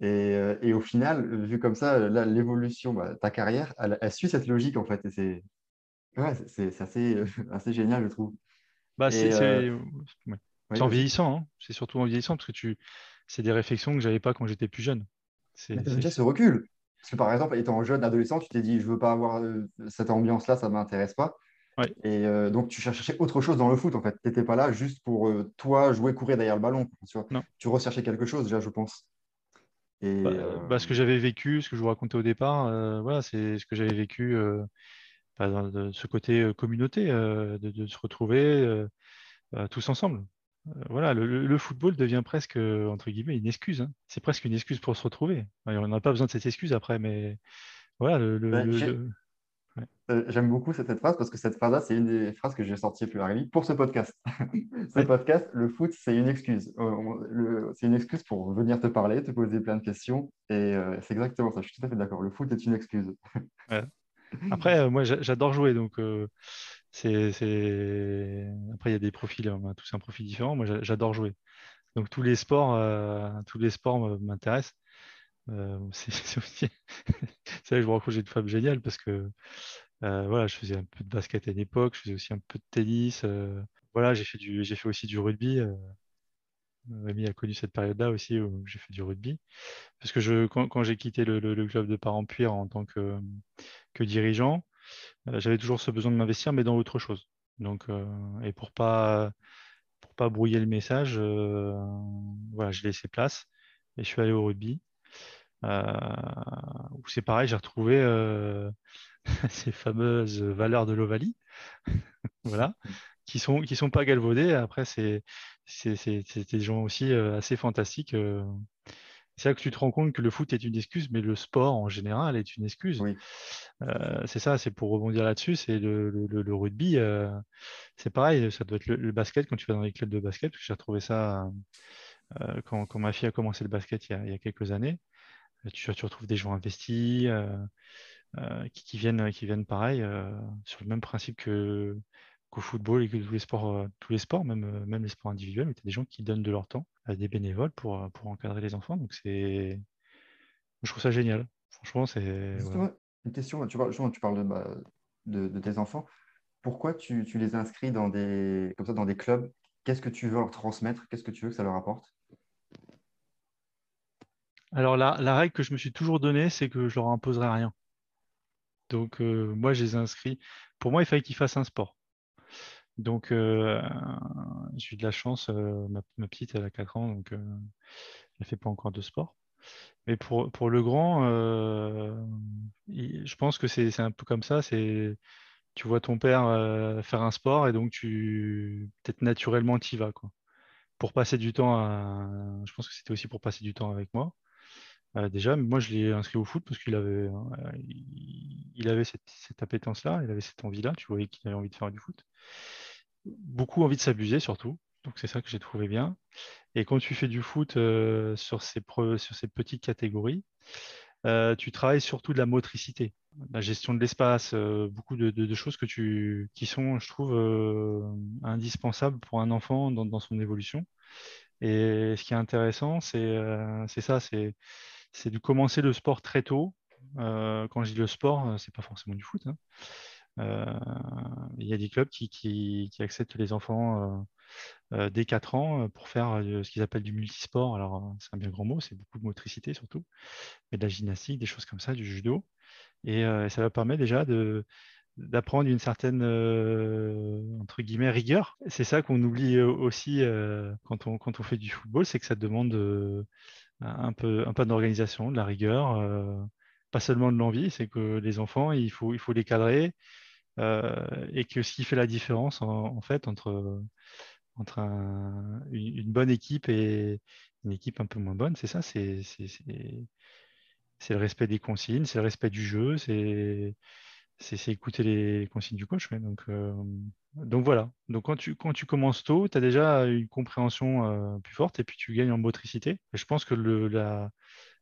Et, et, au final, vu comme ça, l'évolution, bah, ta carrière, elle, elle, suit cette logique en fait. Et c'est ouais, assez, <laughs> assez génial, je trouve. Bah, c'est en vieillissant, hein. c'est surtout en vieillissant parce que tu... c'est des réflexions que j'avais pas quand j'étais plus jeune. As déjà ce recul. Parce que par exemple, étant jeune, adolescent, tu t'es dit, je veux pas avoir euh, cette ambiance-là, ça ne m'intéresse pas. Et euh, donc, tu cherchais autre chose dans le foot, en fait. Tu n'étais pas là juste pour euh, toi jouer, courir derrière le ballon. Tu, tu recherchais quelque chose, déjà, je pense. Et, bah, bah, ce que j'avais vécu, ce que je vous racontais au départ, voilà, c'est ce que j'avais vécu, bah, de ce côté communauté, de, de, se retrouver tous ensemble. Voilà, le, football devient presque, entre guillemets, une excuse. Hein. C'est presque une excuse pour se retrouver. On n'a pas besoin de cette excuse après, mais voilà. Le, J'aime beaucoup cette, phrase parce que cette phrase-là, c'est une des phrases que j'ai sorties plus Harry pour ce podcast. <laughs> ce podcast, le foot, c'est une excuse. C'est une excuse pour venir te parler, te poser plein de questions. Et c'est exactement ça. Je suis tout à fait d'accord. Le foot est une excuse. <laughs> Après, moi, j'adore jouer. Donc, c'est, Après, il y a des profils, on a tous un profil différent. Moi, j'adore jouer. Donc, tous les sports, euh, tous les sports m'intéressent. Euh, <laughs> c'est aussi... ça que je me rends compte j'ai une femme géniale parce que euh, voilà, je faisais un peu de basket à l'époque, je faisais aussi un peu de tennis. voilà, j'ai fait, du... j'ai fait aussi du rugby. Rémi a connu cette période-là aussi où j'ai fait du rugby. Parce que quand, j'ai quitté le, club de Parents-Puire en tant que, que dirigeant, j'avais toujours ce besoin de m'investir, mais dans autre chose. Donc, euh, et pour pas pour pas brouiller le message, euh, voilà, j'ai laissé place et je suis allé au rugby. où c'est pareil, j'ai retrouvé <laughs> ces fameuses valeurs de l'Ovalie, <laughs> voilà, qui sont qui sont pas galvaudées. Après, c'est c'est des gens aussi assez fantastiques. C'est là que tu te rends compte que le foot est une excuse, mais le sport en général est une excuse. Euh, c'est ça, c'est pour rebondir là-dessus, c'est le, rugby, euh, c'est pareil, ça doit être le, basket quand tu vas dans les clubs de basket, parce que j'ai retrouvé ça euh, quand, ma fille a commencé le basket il y a, quelques années. Tu, tu, retrouves des gens investis qui, viennent, qui viennent pareil, sur le même principe que, qu'au football et que tous les sports, tous les sports même, même les sports individuels, où tu as des gens qui donnent de leur temps des bénévoles pour, pour encadrer les enfants. Donc, c'est. Je trouve ça génial. Franchement, c'est. Une question, tu, tu parles bah, de, de, tes enfants. Pourquoi tu, tu, les inscris dans des, comme ça, dans des clubs? Qu'est-ce que tu veux leur transmettre? Qu'est-ce que tu veux que ça leur apporte? Alors, la, la, règle que je me suis toujours donnée, c'est que je leur imposerai rien. Donc, euh, moi, je les inscris. Pour moi, il fallait qu'ils fassent un sport. Donc, euh, j'ai eu de la chance. Euh, ma, petite, elle a 4 ans, donc euh, elle ne fait pas encore de sport. Mais pour, le grand, je pense que c'est un peu comme ça. C'est tu vois ton père faire un sport et donc tu peut-être naturellement tu y vas quoi. Pour passer du temps je pense que c'était aussi pour passer du temps avec moi. déjà, moi je l'ai inscrit au foot parce qu'il avait, il, avait cette, cette appétence-là, il avait cette envie-là, tu voyais qu'il avait envie de faire du foot beaucoup envie de s'abuser surtout. Donc c'est ça que j'ai trouvé bien. Et quand tu fais du foot euh, sur, ces petites catégories, euh, tu travailles surtout de la motricité, la gestion de l'espace, euh, beaucoup de, choses qui sont, je trouve, indispensables pour un enfant dans, son évolution. Et ce qui est intéressant, c'est ça, c'est de commencer le sport très tôt. quand je dis le sport, c'est pas forcément du foot. Hein. Euh, il y a des clubs qui, acceptent les enfants euh, euh, dès 4 ans pour faire ce qu'ils appellent du multisport. Alors, c'est un bien grand mot, c'est beaucoup de motricité surtout, mais de la gymnastique, des choses comme ça, du judo. Et ça va permettre déjà d'apprendre une certaine entre guillemets rigueur. C'est ça qu'on oublie aussi quand, on, fait du football, c'est que ça demande un peu, un peu d'organisation, de la rigueur, pas seulement de l'envie, c'est que les enfants, il faut, il faut les cadrer, et que ce qui fait la différence en, fait entre, une, bonne équipe et une équipe un peu moins bonne, c'est ça, c'est le respect des consignes, c'est le respect du jeu, c'est écouter les consignes du coach. Donc, euh, donc voilà. Donc quand tu, quand tu commences tôt, tu as déjà une compréhension euh, plus forte et puis tu gagnes en motricité. Et je pense que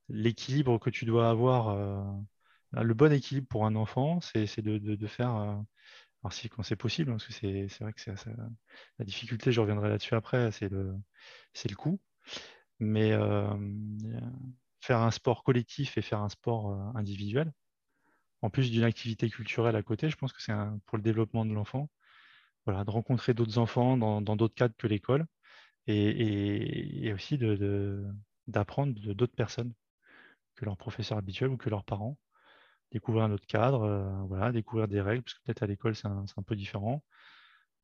l'équilibre que tu dois avoir le bon équilibre pour un enfant, c'est de, faire Alors si quand c'est possible, hein, parce que c'est vrai que c'est la difficulté, je reviendrai là-dessus après, c'est le, coût. Mais euh, faire un sport collectif et faire un sport euh, individuel, en plus d'une activité culturelle à côté, je pense que c'est pour le développement de l'enfant, voilà, de rencontrer d'autres enfants dans d'autres cadres que l'école et, aussi d'apprendre de, d'autres personnes que leurs professeurs habituels ou que leurs parents découvrir un autre cadre, euh, voilà, découvrir des règles, parce que peut-être à l'école c'est un, peu différent.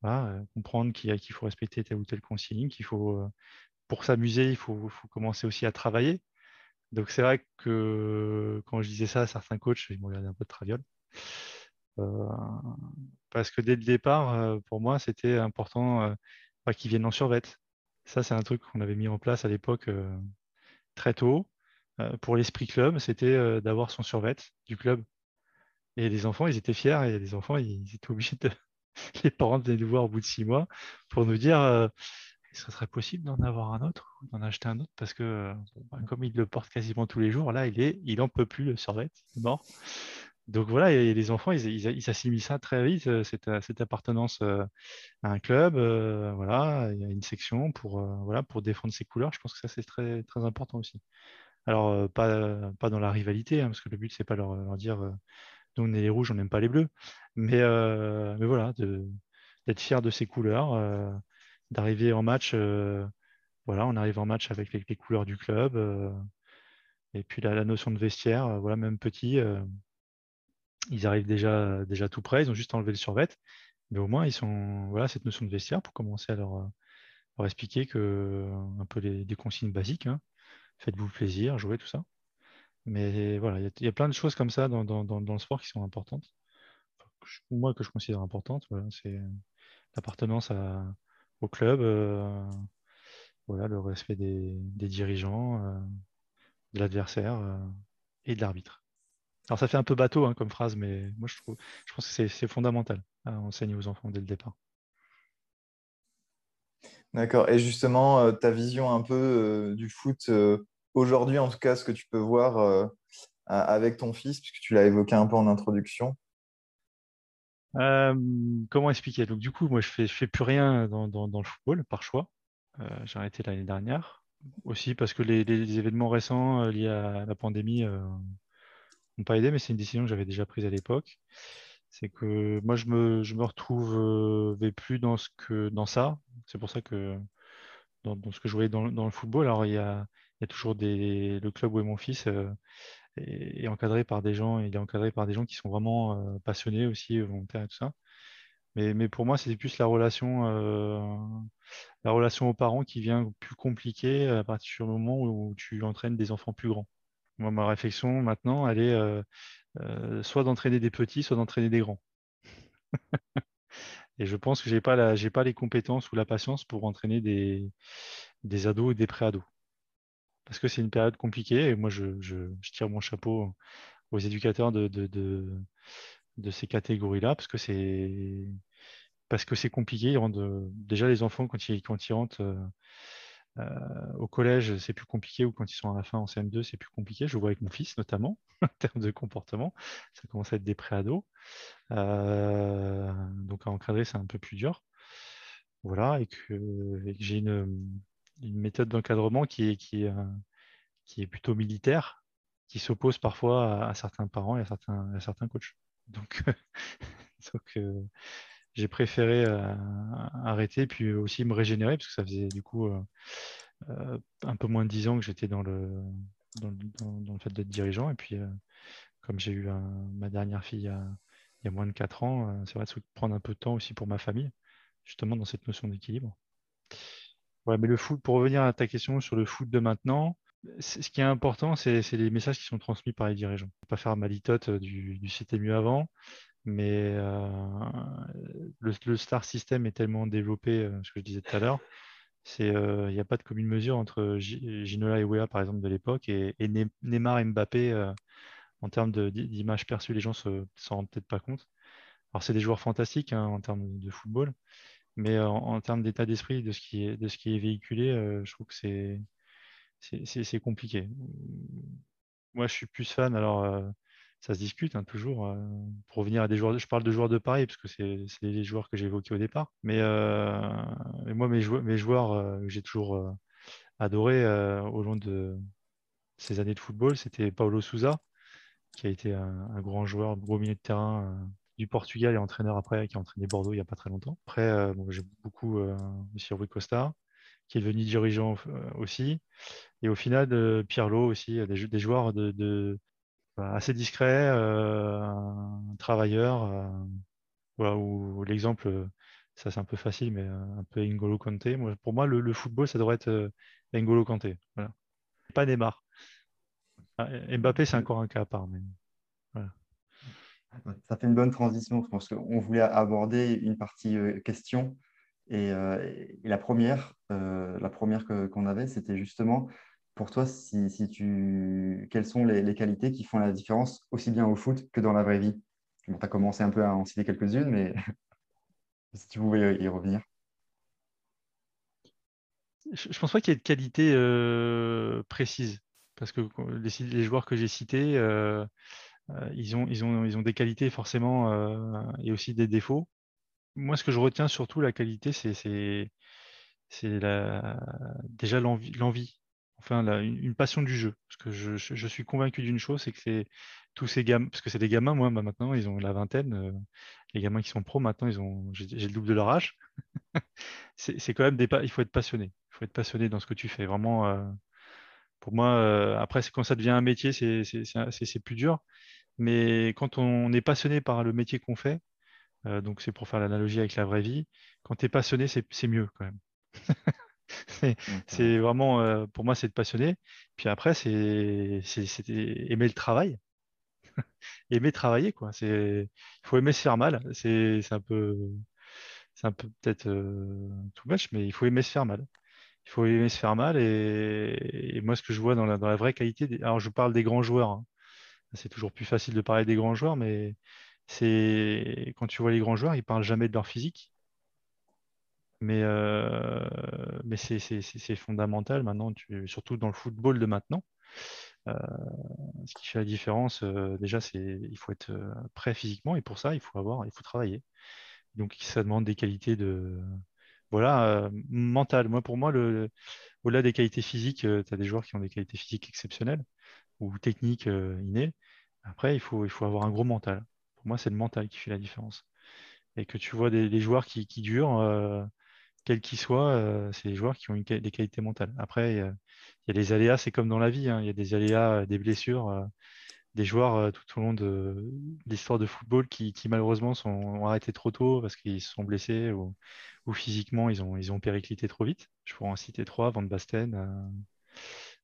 Euh, comprendre qu'il faut respecter tel ou tel consigne, qu'il faut, euh, pour s'amuser, il faut, commencer aussi à travailler. Donc c'est vrai que quand je disais ça à certains coachs, ils me regardaient un peu de traviole. parce que dès le départ, pour moi, c'était important qu'ils viennent en survêt. Ça, c'est un truc qu'on avait mis en place à l'époque très tôt. Euh, pour l'esprit club, c'était euh, d'avoir son survêt du club. Et les enfants, ils étaient fiers et les enfants, ils étaient obligés de. <laughs> les parents venaient nous voir au bout de six mois pour nous dire euh, ce serait possible d'en avoir un autre d'en acheter un autre parce que bah, comme il le porte quasiment tous les jours, là, il est, il en peut plus le survêt, mort. Donc voilà, et les enfants, ils, assimilent ça très vite, cette, cette appartenance à un club, voilà, il y a une section pour, voilà, pour défendre ses couleurs. Je pense que ça, c'est très, très important aussi. Alors, pas, dans la rivalité, hein, parce que le but, c'est pas leur, leur dire nous, on est les rouges, on n'aime pas les bleus. Mais, voilà, d'être fier de ses couleurs, d'arriver en match. voilà, on arrive en match avec les, couleurs du club. et puis la, notion de vestiaire, voilà, même petit, ils arrivent déjà, déjà tout près, ils ont juste enlevé le survêt. Mais au moins, ils sont. Voilà, cette notion de vestiaire pour commencer à leur, expliquer que un peu des consignes basiques. Hein faites-vous plaisir, jouez, tout ça. Mais voilà, il y, a plein de choses comme ça dans, le sport qui sont importantes. Moi, que je considère importantes, c'est l'appartenance au club, euh, voilà, le respect des, dirigeants, euh, de l'adversaire euh, et de l'arbitre. Alors ça fait un peu bateau hein, comme phrase, mais moi je, trouve, je pense que c'est fondamental à enseigner aux enfants dès le départ. D'accord. Et justement, ta vision un peu du foot aujourd'hui, en tout cas, ce que tu peux voir euh, avec ton fils, puisque tu l'as évoqué un peu en introduction euh, Comment expliquer? Donc, du coup, moi, je ne fais, fais plus rien dans, le football par choix. Euh, j'ai arrêté l'année dernière. Aussi parce que les, événements récents liés à la pandémie n'ont pas aidé, mais c'est une décision que j'avais déjà prise à l'époque. C'est que moi, je me, me retrouvais plus dans, ce que, dans ça. C'est pour ça que dans, ce que je voyais dans, dans, le football, alors il y a, il y a toujours des, le club où est mon fils euh, est, encadré par des gens, il est encadré par des gens qui sont vraiment euh, passionnés aussi, volontaires et tout ça. Mais, pour moi, c'est plus la relation, euh, la relation aux parents qui vient plus compliquée à partir du moment où tu entraînes des enfants plus grands. Moi, ma réflexion maintenant, elle est soit d'entraîner des petits, soit d'entraîner des grands. <laughs> et je pense que je n'ai pas, les compétences ou la patience pour entraîner des, des ados et des pré-ados parce que c'est une période compliquée et moi je, tire mon chapeau aux éducateurs de, ces catégories-là parce que c'est parce que c'est compliqué. déjà les enfants quand ils, rentrent euh, euh, au collège, c'est plus compliqué ou quand ils sont à la fin en CM2, c'est plus compliqué. Je vois avec mon fils notamment <laughs> en termes de comportement, ça commence à être des préados. Euh, donc à encadrer, c'est un peu plus dur. Voilà, et que j'ai une, une méthode d'encadrement qui est, qui, est, qui est plutôt militaire, qui s'oppose parfois à, certains parents et à certains, à certains coachs. Donc, <laughs> donc euh, j'ai préféré euh, arrêter puis aussi me régénérer parce que ça faisait du coup euh, un peu moins de dix ans que j'étais dans le, dans, dans, le fait d'être dirigeant. Et puis, comme j'ai eu ma dernière fille il y, a, il y a moins de quatre ans, c'est vrai de prendre un peu de temps aussi pour ma famille, justement dans cette notion d'équilibre. Ouais, mais le foot, pour revenir à ta question sur le foot de maintenant, ce qui est important, c'est les messages qui sont transmis par les dirigeants. Pas faire malitote euh, du, du mieux avant, mais euh, le, star system est tellement développé, euh, ce que je disais tout à l'heure, il n'y a pas de commune mesure entre Ginola et Wea, par exemple, de l'époque, et, Neymar et Mbappé en termes d'image perçue. Les gens ne s'en rendent peut-être pas compte. Alors, c'est des joueurs fantastiques hein, en termes de football, mais en, termes d'état d'esprit, de, ce qui est, de ce qui est véhiculé, je trouve que c'est, compliqué. Moi, je suis plus fan. Alors, ça se discute hein, toujours. pour revenir à des joueurs, je parle de joueurs de Paris parce que c'est les joueurs que j'ai évoqués au départ. Mais, moi, mes joueurs, mes joueurs que j'ai toujours adoré au long de ces années de football, c'était Paulo Sousa, qui a été un, un grand joueur, gros milieu de terrain du Portugal et entraîneur après, qui a entraîné Bordeaux il n'y a pas très longtemps. Après, euh, bon, j'ai beaucoup euh, sur Rui Costa, qui est devenu dirigeant euh, aussi. Et au final, euh, Pirlo aussi, des, jou- des joueurs de, de- bah, assez discrets, travailleurs. voilà, où l'exemple, ça c'est un peu facile, mais un peu N'Golo Kanté. Moi, pour moi, le, le football, ça devrait être N'Golo Kanté. Voilà. Pas Neymar. Ah, Mbappé, c'est encore un cas à part. Mais... Ça fait une bonne transition. Je pense qu'on voulait aborder une partie euh, question. Et, euh, et la première, euh, la première qu'on avait, c'était justement pour toi, si, si tu... quelles sont les, qualités qui font la différence aussi bien au foot que dans la vraie vie? Tu as commencé un peu à en citer quelques-unes, mais <laughs> si tu pouvais y revenir. Je ne pense pas qu'il y ait de qualité précise. Parce que les, joueurs que j'ai cités, ils, ont, ils, ont, ils ont des qualités forcément euh, et aussi des défauts. Moi, ce que je retiens surtout, la qualité, c'est déjà l'envie, enfin une, passion du jeu. Parce que je, suis convaincu d'une chose, c'est que c'est tous ces gamins, parce que c'est des gamins, moi, bah, maintenant, ils ont la vingtaine. euh, les gamins qui sont pros, maintenant, j'ai le double de leur âge. <laughs> c'est quand même des, il faut être passionné. Il faut être passionné dans ce que tu fais. Vraiment, euh, pour moi, euh, après, quand ça devient un métier, c'est plus dur. Mais quand on est passionné par le métier qu'on fait, euh, donc c'est pour faire l'analogie avec la vraie vie, quand tu es passionné, c'est mieux quand même. <laughs> C'est vraiment, euh, pour moi, c'est être passionné. Puis après, c'est aimer le travail. <laughs> Aimer travailler, quoi. C'est, il faut aimer se faire mal. C'est un peu, c'est un peu peut-être euh, too much, mais il faut aimer se faire mal. Il faut aimer se faire mal. Et, et moi, ce que je vois dans la, dans la vraie qualité, des- alors je parle des grands joueurs. hein. C'est toujours plus facile de parler des grands joueurs, mais quand tu vois les grands joueurs, ils parlent jamais de leur physique. Mais, euh, c'est fondamental maintenant, surtout dans le football de maintenant. Euh, ce qui fait la différence, euh, déjà, c'est il faut être prêt physiquement et pour ça, il faut avoir, il faut travailler. Donc, ça demande des qualités de, voilà, mentales. Moi, pour moi, au-delà des qualités physiques, tu as des joueurs qui ont des qualités physiques exceptionnelles ou techniques euh, innées. Après, il faut, avoir un gros mental. Pour moi, c'est le mental qui fait la différence. Et que tu vois des, joueurs qui, durent, euh, quels qu'ils soient, euh, c'est des joueurs qui ont une, des qualités mentales. Après, il y a, des aléas, c'est comme dans la vie, hein. il y a des aléas, des blessures, des joueurs tout au long de l'histoire de football qui, malheureusement sont, ont arrêté trop tôt parce qu'ils se sont blessés ou, physiquement ils ont, périclité trop vite. Je pourrais en citer trois, Van Basten,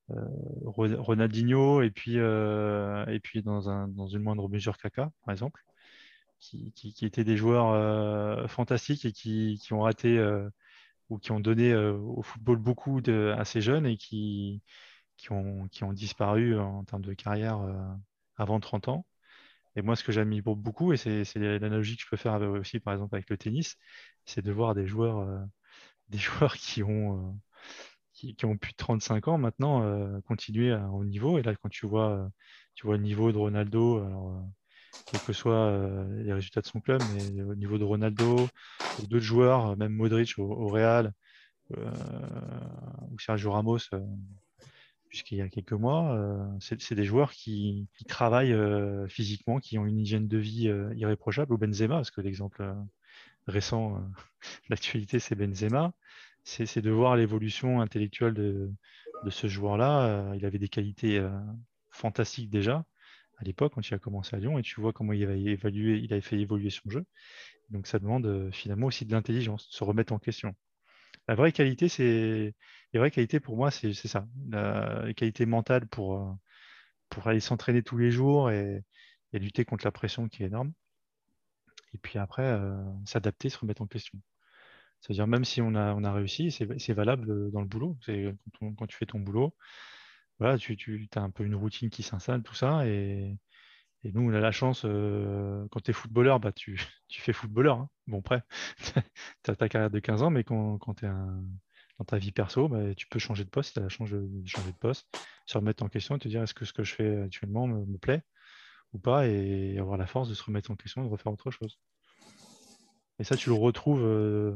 Ronaldinho et puis, euh, dans, un, dans une moindre mesure Kaka, par exemple, qui, étaient des joueurs euh, fantastiques et qui, ont raté euh, ou qui ont donné euh, au football beaucoup à ces jeunes et qui, ont, disparu en termes de carrière euh, avant 30 ans. Et moi, ce que j'aime beaucoup, et c'est l'analogie que je peux faire aussi, par exemple, avec le tennis, c'est de voir des joueurs, euh, des <laughs> joueurs qui ont, euh, qui, qui, ont plus de 35 ans maintenant euh, continuer à haut niveau. Et là, quand tu vois, tu vois le niveau de Ronaldo, alors, quels que soient euh, les résultats de son club, mais au niveau de Ronaldo, d'autres joueurs, même Modric au, au Real, euh, ou Sergio Ramos euh, jusqu'il y a quelques mois, euh, c'est des joueurs qui, qui travaillent euh, physiquement, qui ont une hygiène de vie euh, irréprochable, ou Benzema, parce que l'exemple euh, récent <laughs> l'actualité, c'est Benzema, c'est de voir l'évolution intellectuelle de, ce joueur-là. il avait des qualités euh, fantastiques déjà à l'époque quand il a commencé à Lyon, et tu vois comment il avait, fait évoluer son jeu. Donc ça demande euh, finalement aussi de l'intelligence, de se remettre en question. La vraie qualité, c'est pour moi, c'est ça. La, les qualités mentales pour, euh, aller s'entraîner tous les jours et, lutter contre la pression qui est énorme. Et puis après, euh, s'adapter, se remettre en question. C'est-à-dire même si on a, on a réussi, c'est valable dans le boulot. Quand, quand, tu fais ton boulot, voilà, tu, tu as un peu une routine qui s'installe, tout ça. Et, nous, on a la chance, euh, quand tu es footballeur, bah, tu, <laughs> tu fais footballeur. Hein. Bon, après, <laughs> tu as ta carrière de 15 ans, mais quand, quand tu es un, dans ta vie perso, bah, tu peux changer de poste, tu as la chance de changer de poste, se remettre en question et te dire est-ce que ce que je fais actuellement me, plaît ou pas, et avoir la force de se remettre en question et de refaire autre chose. Et ça, tu le retrouves, euh,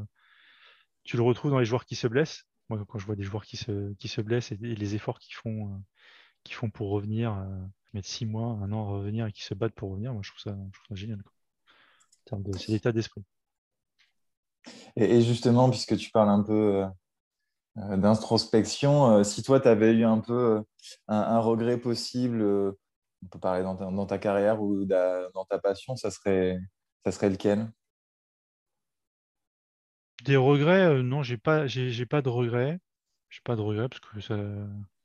tu le retrouves dans les joueurs qui se blessent. Moi, quand je vois des joueurs qui se, blessent et, les efforts qu'ils font, euh, pour revenir, euh, mettre six mois, un an à revenir et qui se battent pour revenir, moi, je trouve ça, je trouve ça génial. C'est l'état d'esprit. Et, justement, puisque tu parles un peu d'introspection, si toi, tu avais eu un peu un, regret possible, on peut parler dans ta, dans ta carrière ou dans ta passion, ça serait, ça serait lequel? Des regrets, euh, non, j'ai pas, j'ai, pas de regrets. J'ai pas de regrets parce que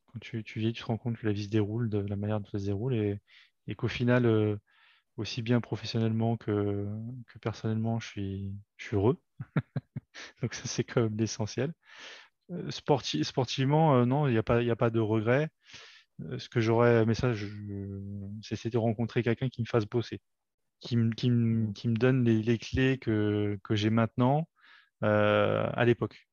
quand tu, tu vieillis, tu te rends compte que la vie se déroule de la manière dont ça se déroule et, qu'au final, euh, aussi bien professionnellement que, personnellement, je suis, heureux. <laughs> Donc ça, c'est quand même l'essentiel. Euh, sportivement, non, il n'y a, pas, a pas de regrets. ce que j'aurais, mais ça, c'est de rencontrer quelqu'un qui me fasse bosser, qui, qui, qui me donne les, clés que, j'ai maintenant euh, à l'époque.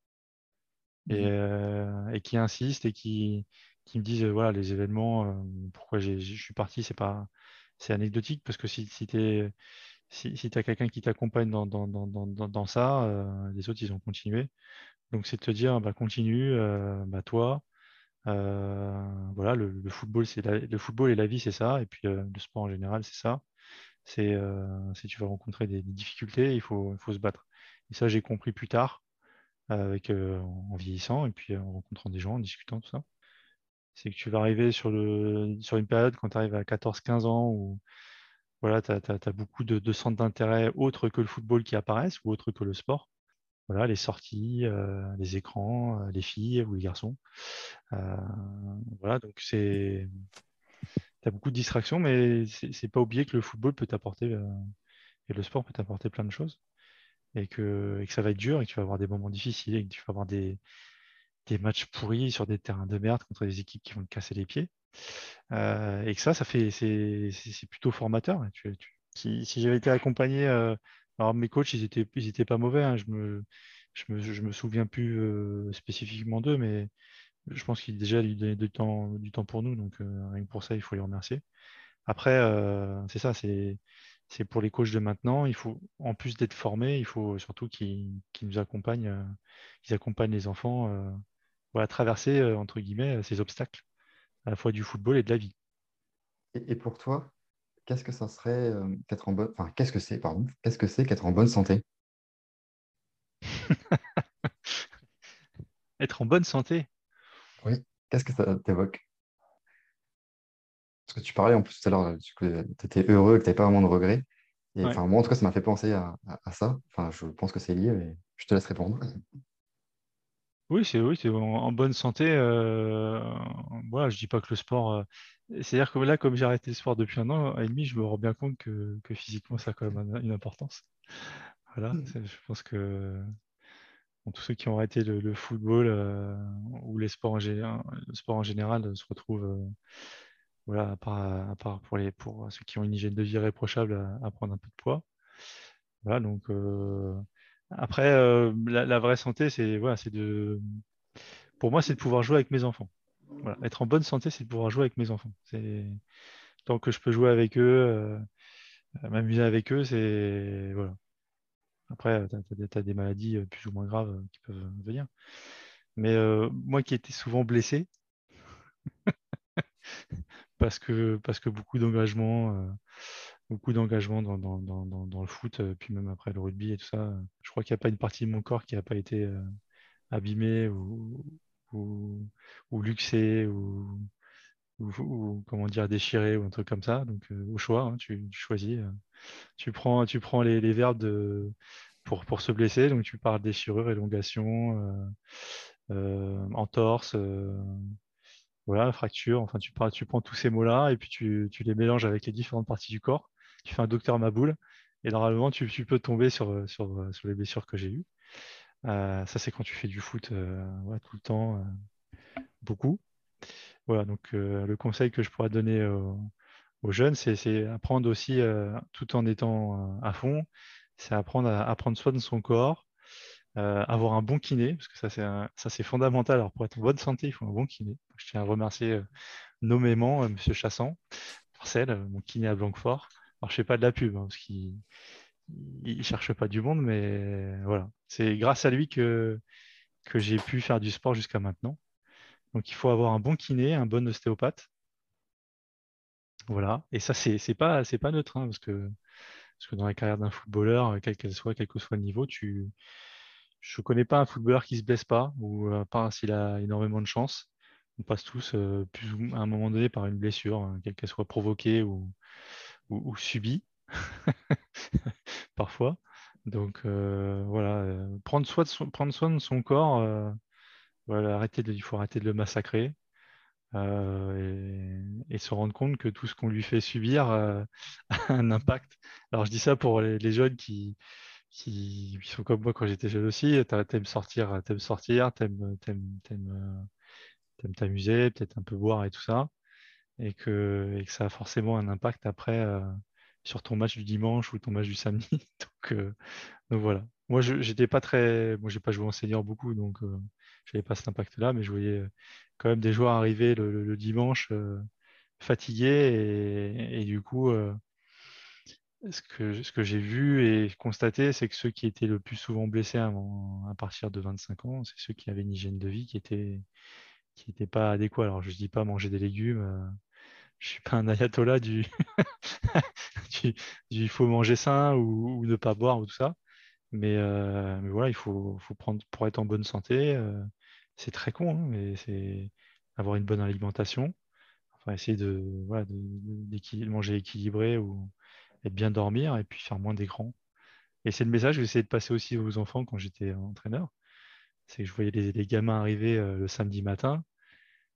Mmh. Euh, et, qui insistent et qui, qui me disent voilà les événements, euh, pourquoi je suis parti, c'est pas c'est anecdotique parce que si, si tu si, si as quelqu'un qui t'accompagne dans, dans, dans, dans, ça, les autres ils ont continué. Donc c'est de te dire bah, continue, bah, toi, voilà, le, le football, c'est le football et la vie, c'est ça, et puis le sport en général, c'est ça. C'est si tu vas rencontrer des, des difficultés, il faut, il faut se battre. Et ça, j'ai compris plus tard, avec, euh, en vieillissant et puis en rencontrant des gens, en discutant, tout ça. C'est que tu vas arriver sur, une période quand tu arrives à 14-15 ans où voilà, tu as, beaucoup de, centres d'intérêt autres que le football qui apparaissent ou autres que le sport. Voilà, les sorties, euh, les écrans, euh, les filles ou les garçons. voilà, donc c'est. Tu as beaucoup de distractions, mais c'est pas oublier que le football peut t'apporter et le sport peut t'apporter plein de choses et que, ça va être dur et que tu vas avoir des moments difficiles et que tu vas avoir des, matchs pourris sur des terrains de merde contre des équipes qui vont te casser les pieds. Euh, et que ça, ça fait, c'est, plutôt formateur. si, j'avais été accompagné, euh, alors mes coachs, ils étaient, ils étaient pas mauvais. Hein, je me, je me, souviens plus euh, spécifiquement d'eux, mais je pense qu'ils déjà eu du temps, du temps pour nous. Donc rien que pour ça, il faut les remercier. Après, c'est ça, c'est c'est pour les coachs de maintenant. Il faut, en plus d'être formés, il faut surtout qu'ils nous accompagnent, euh, qu'ils accompagnent les enfants euh, à traverser, euh, entre guillemets, ces obstacles, à la fois du football et de la vie. Et, pour toi, qu'est-ce que ça serait qu'être en bonne. Enfin, qu'est-ce que c'est, pardon, qu'est-ce que c'est qu'être en bonne santé? <laughs> Être en bonne santé? Oui, qu'est-ce que ça t'évoque? Parce que tu parlais en plus tout à l'heure tu étais heureux, que tu n'avais pas vraiment de regrets. Et enfin, moi, en tout cas, ça m'a fait penser à, ça. Enfin, je pense que c'est lié, mais je te laisse répondre. Oui, c'est oui, en, bonne santé. Euh, voilà, je dis pas que le sport. Euh, c'est-à-dire que là, comme j'ai arrêté le sport depuis un an et demi, je me rends bien compte que, physiquement, ça a quand même une importance. Voilà, mmh. je pense que tous ceux qui ont arrêté le, football euh, ou les sports en, le sport en général se retrouvent voilà, à part, pour, les, pour ceux qui ont une hygiène de vie réprochable, à, prendre un peu de poids. Voilà, donc euh, après, euh, la, vraie santé, c'est voilà, de, pour moi, c'est de pouvoir jouer avec mes enfants. Voilà. Être en bonne santé, c'est de pouvoir jouer avec mes enfants. Tant que je peux jouer avec eux, euh, m'amuser avec eux, c'est voilà. Après, tu as, des maladies plus ou moins graves qui peuvent venir. Mais moi qui étais souvent blessé, <laughs> parce que, parce que beaucoup d'engagement, euh, beaucoup d'engagement dans, le foot, euh, puis même après le rugby et tout ça. Je crois qu'il n'y a pas une partie de mon corps qui n'a pas été euh, abîmée ou, luxée ou, comment dire déchirée ou un truc comme ça. Donc au choix, hein, tu, choisis. tu prends, tu prends les, les verbes de, pour, pour se blesser. Donc tu parles déchirure, élongation, entorse voilà, fracture, enfin tu, tu prends tous ces mots-là et puis tu, les mélanges avec les différentes parties du corps. Tu fais un docteur Maboule et normalement tu, peux tomber sur, sur, sur, les blessures que j'ai eues. Euh, ça c'est quand tu fais du foot euh, tout le temps, euh, beaucoup. Voilà, donc le conseil que je pourrais donner aux jeunes, c'est apprendre aussi, tout en étant à fond, c'est apprendre à, prendre soin de son corps, euh, avoir un bon kiné, parce que ça c'est, c'est fondamental. Alors pour être en bonne santé, il faut un bon kiné. Je tiens à remercier euh, nommément euh, M. Chassan, Marcel, mon kiné à Blanquefort. Alors, je fais pas de la pub, hein, parce qu'il ne cherche pas du monde, mais voilà. C'est grâce à lui que, que j'ai pu faire du sport jusqu'à maintenant. Donc, il faut avoir un bon kiné, un bon ostéopathe. Voilà. Et ça, c'est n'est pas, pas neutre, hein, parce, que, parce que dans la carrière d'un footballeur, quelle qu'elle soit, quel que soit le niveau, tu... je ne connais pas un footballeur qui ne se blesse pas, ou à part s'il a énormément de chance. On passe tous euh, plus à un moment donné par une blessure, hein, quelle qu'elle soit provoquée ou, ou, subie, <laughs> parfois. Donc euh, voilà, euh, prendre, soin de son, corps, arrêter de, il faut arrêter de le massacrer. et, se rendre compte que tout ce qu'on lui fait subir <laughs> a un impact. Alors je dis ça pour les, jeunes qui, qui, sont comme moi quand j'étais jeune aussi, t'aimes sortir, t'aimes sortir, t'aimes t'amuser, peut-être un peu boire et tout ça, et que, ça a forcément un impact après euh, sur ton match du dimanche ou ton match du samedi. <laughs> donc, euh, voilà. Moi, je n'étais pas très. Moi, j'ai pas joué en senior beaucoup, donc euh, je n'avais pas cet impact-là, mais je voyais quand même des joueurs arriver le, dimanche fatigués, et, du coup. Ce que, ce que j'ai vu et constaté, c'est que ceux qui étaient le plus souvent blessés à, partir de 25 ans, c'est ceux qui avaient une hygiène de vie qui était, qui n'était pas adéquat. Alors, je ne dis pas manger des légumes. Euh, je suis pas un ayatollah du, <laughs> il faut manger sain ou, ne pas boire ou tout ça. Mais, euh, mais voilà, il faut, faut, prendre pour être en bonne santé. Euh, c'est très con, hein, mais c'est avoir une bonne alimentation. Enfin, essayer de, voilà, de, manger équilibré ou et bien dormir et puis faire moins d'écran. Et c'est le message que j'essayais de passer aussi aux enfants quand j'étais entraîneur c'est que je voyais les, gamins arriver euh, le samedi matin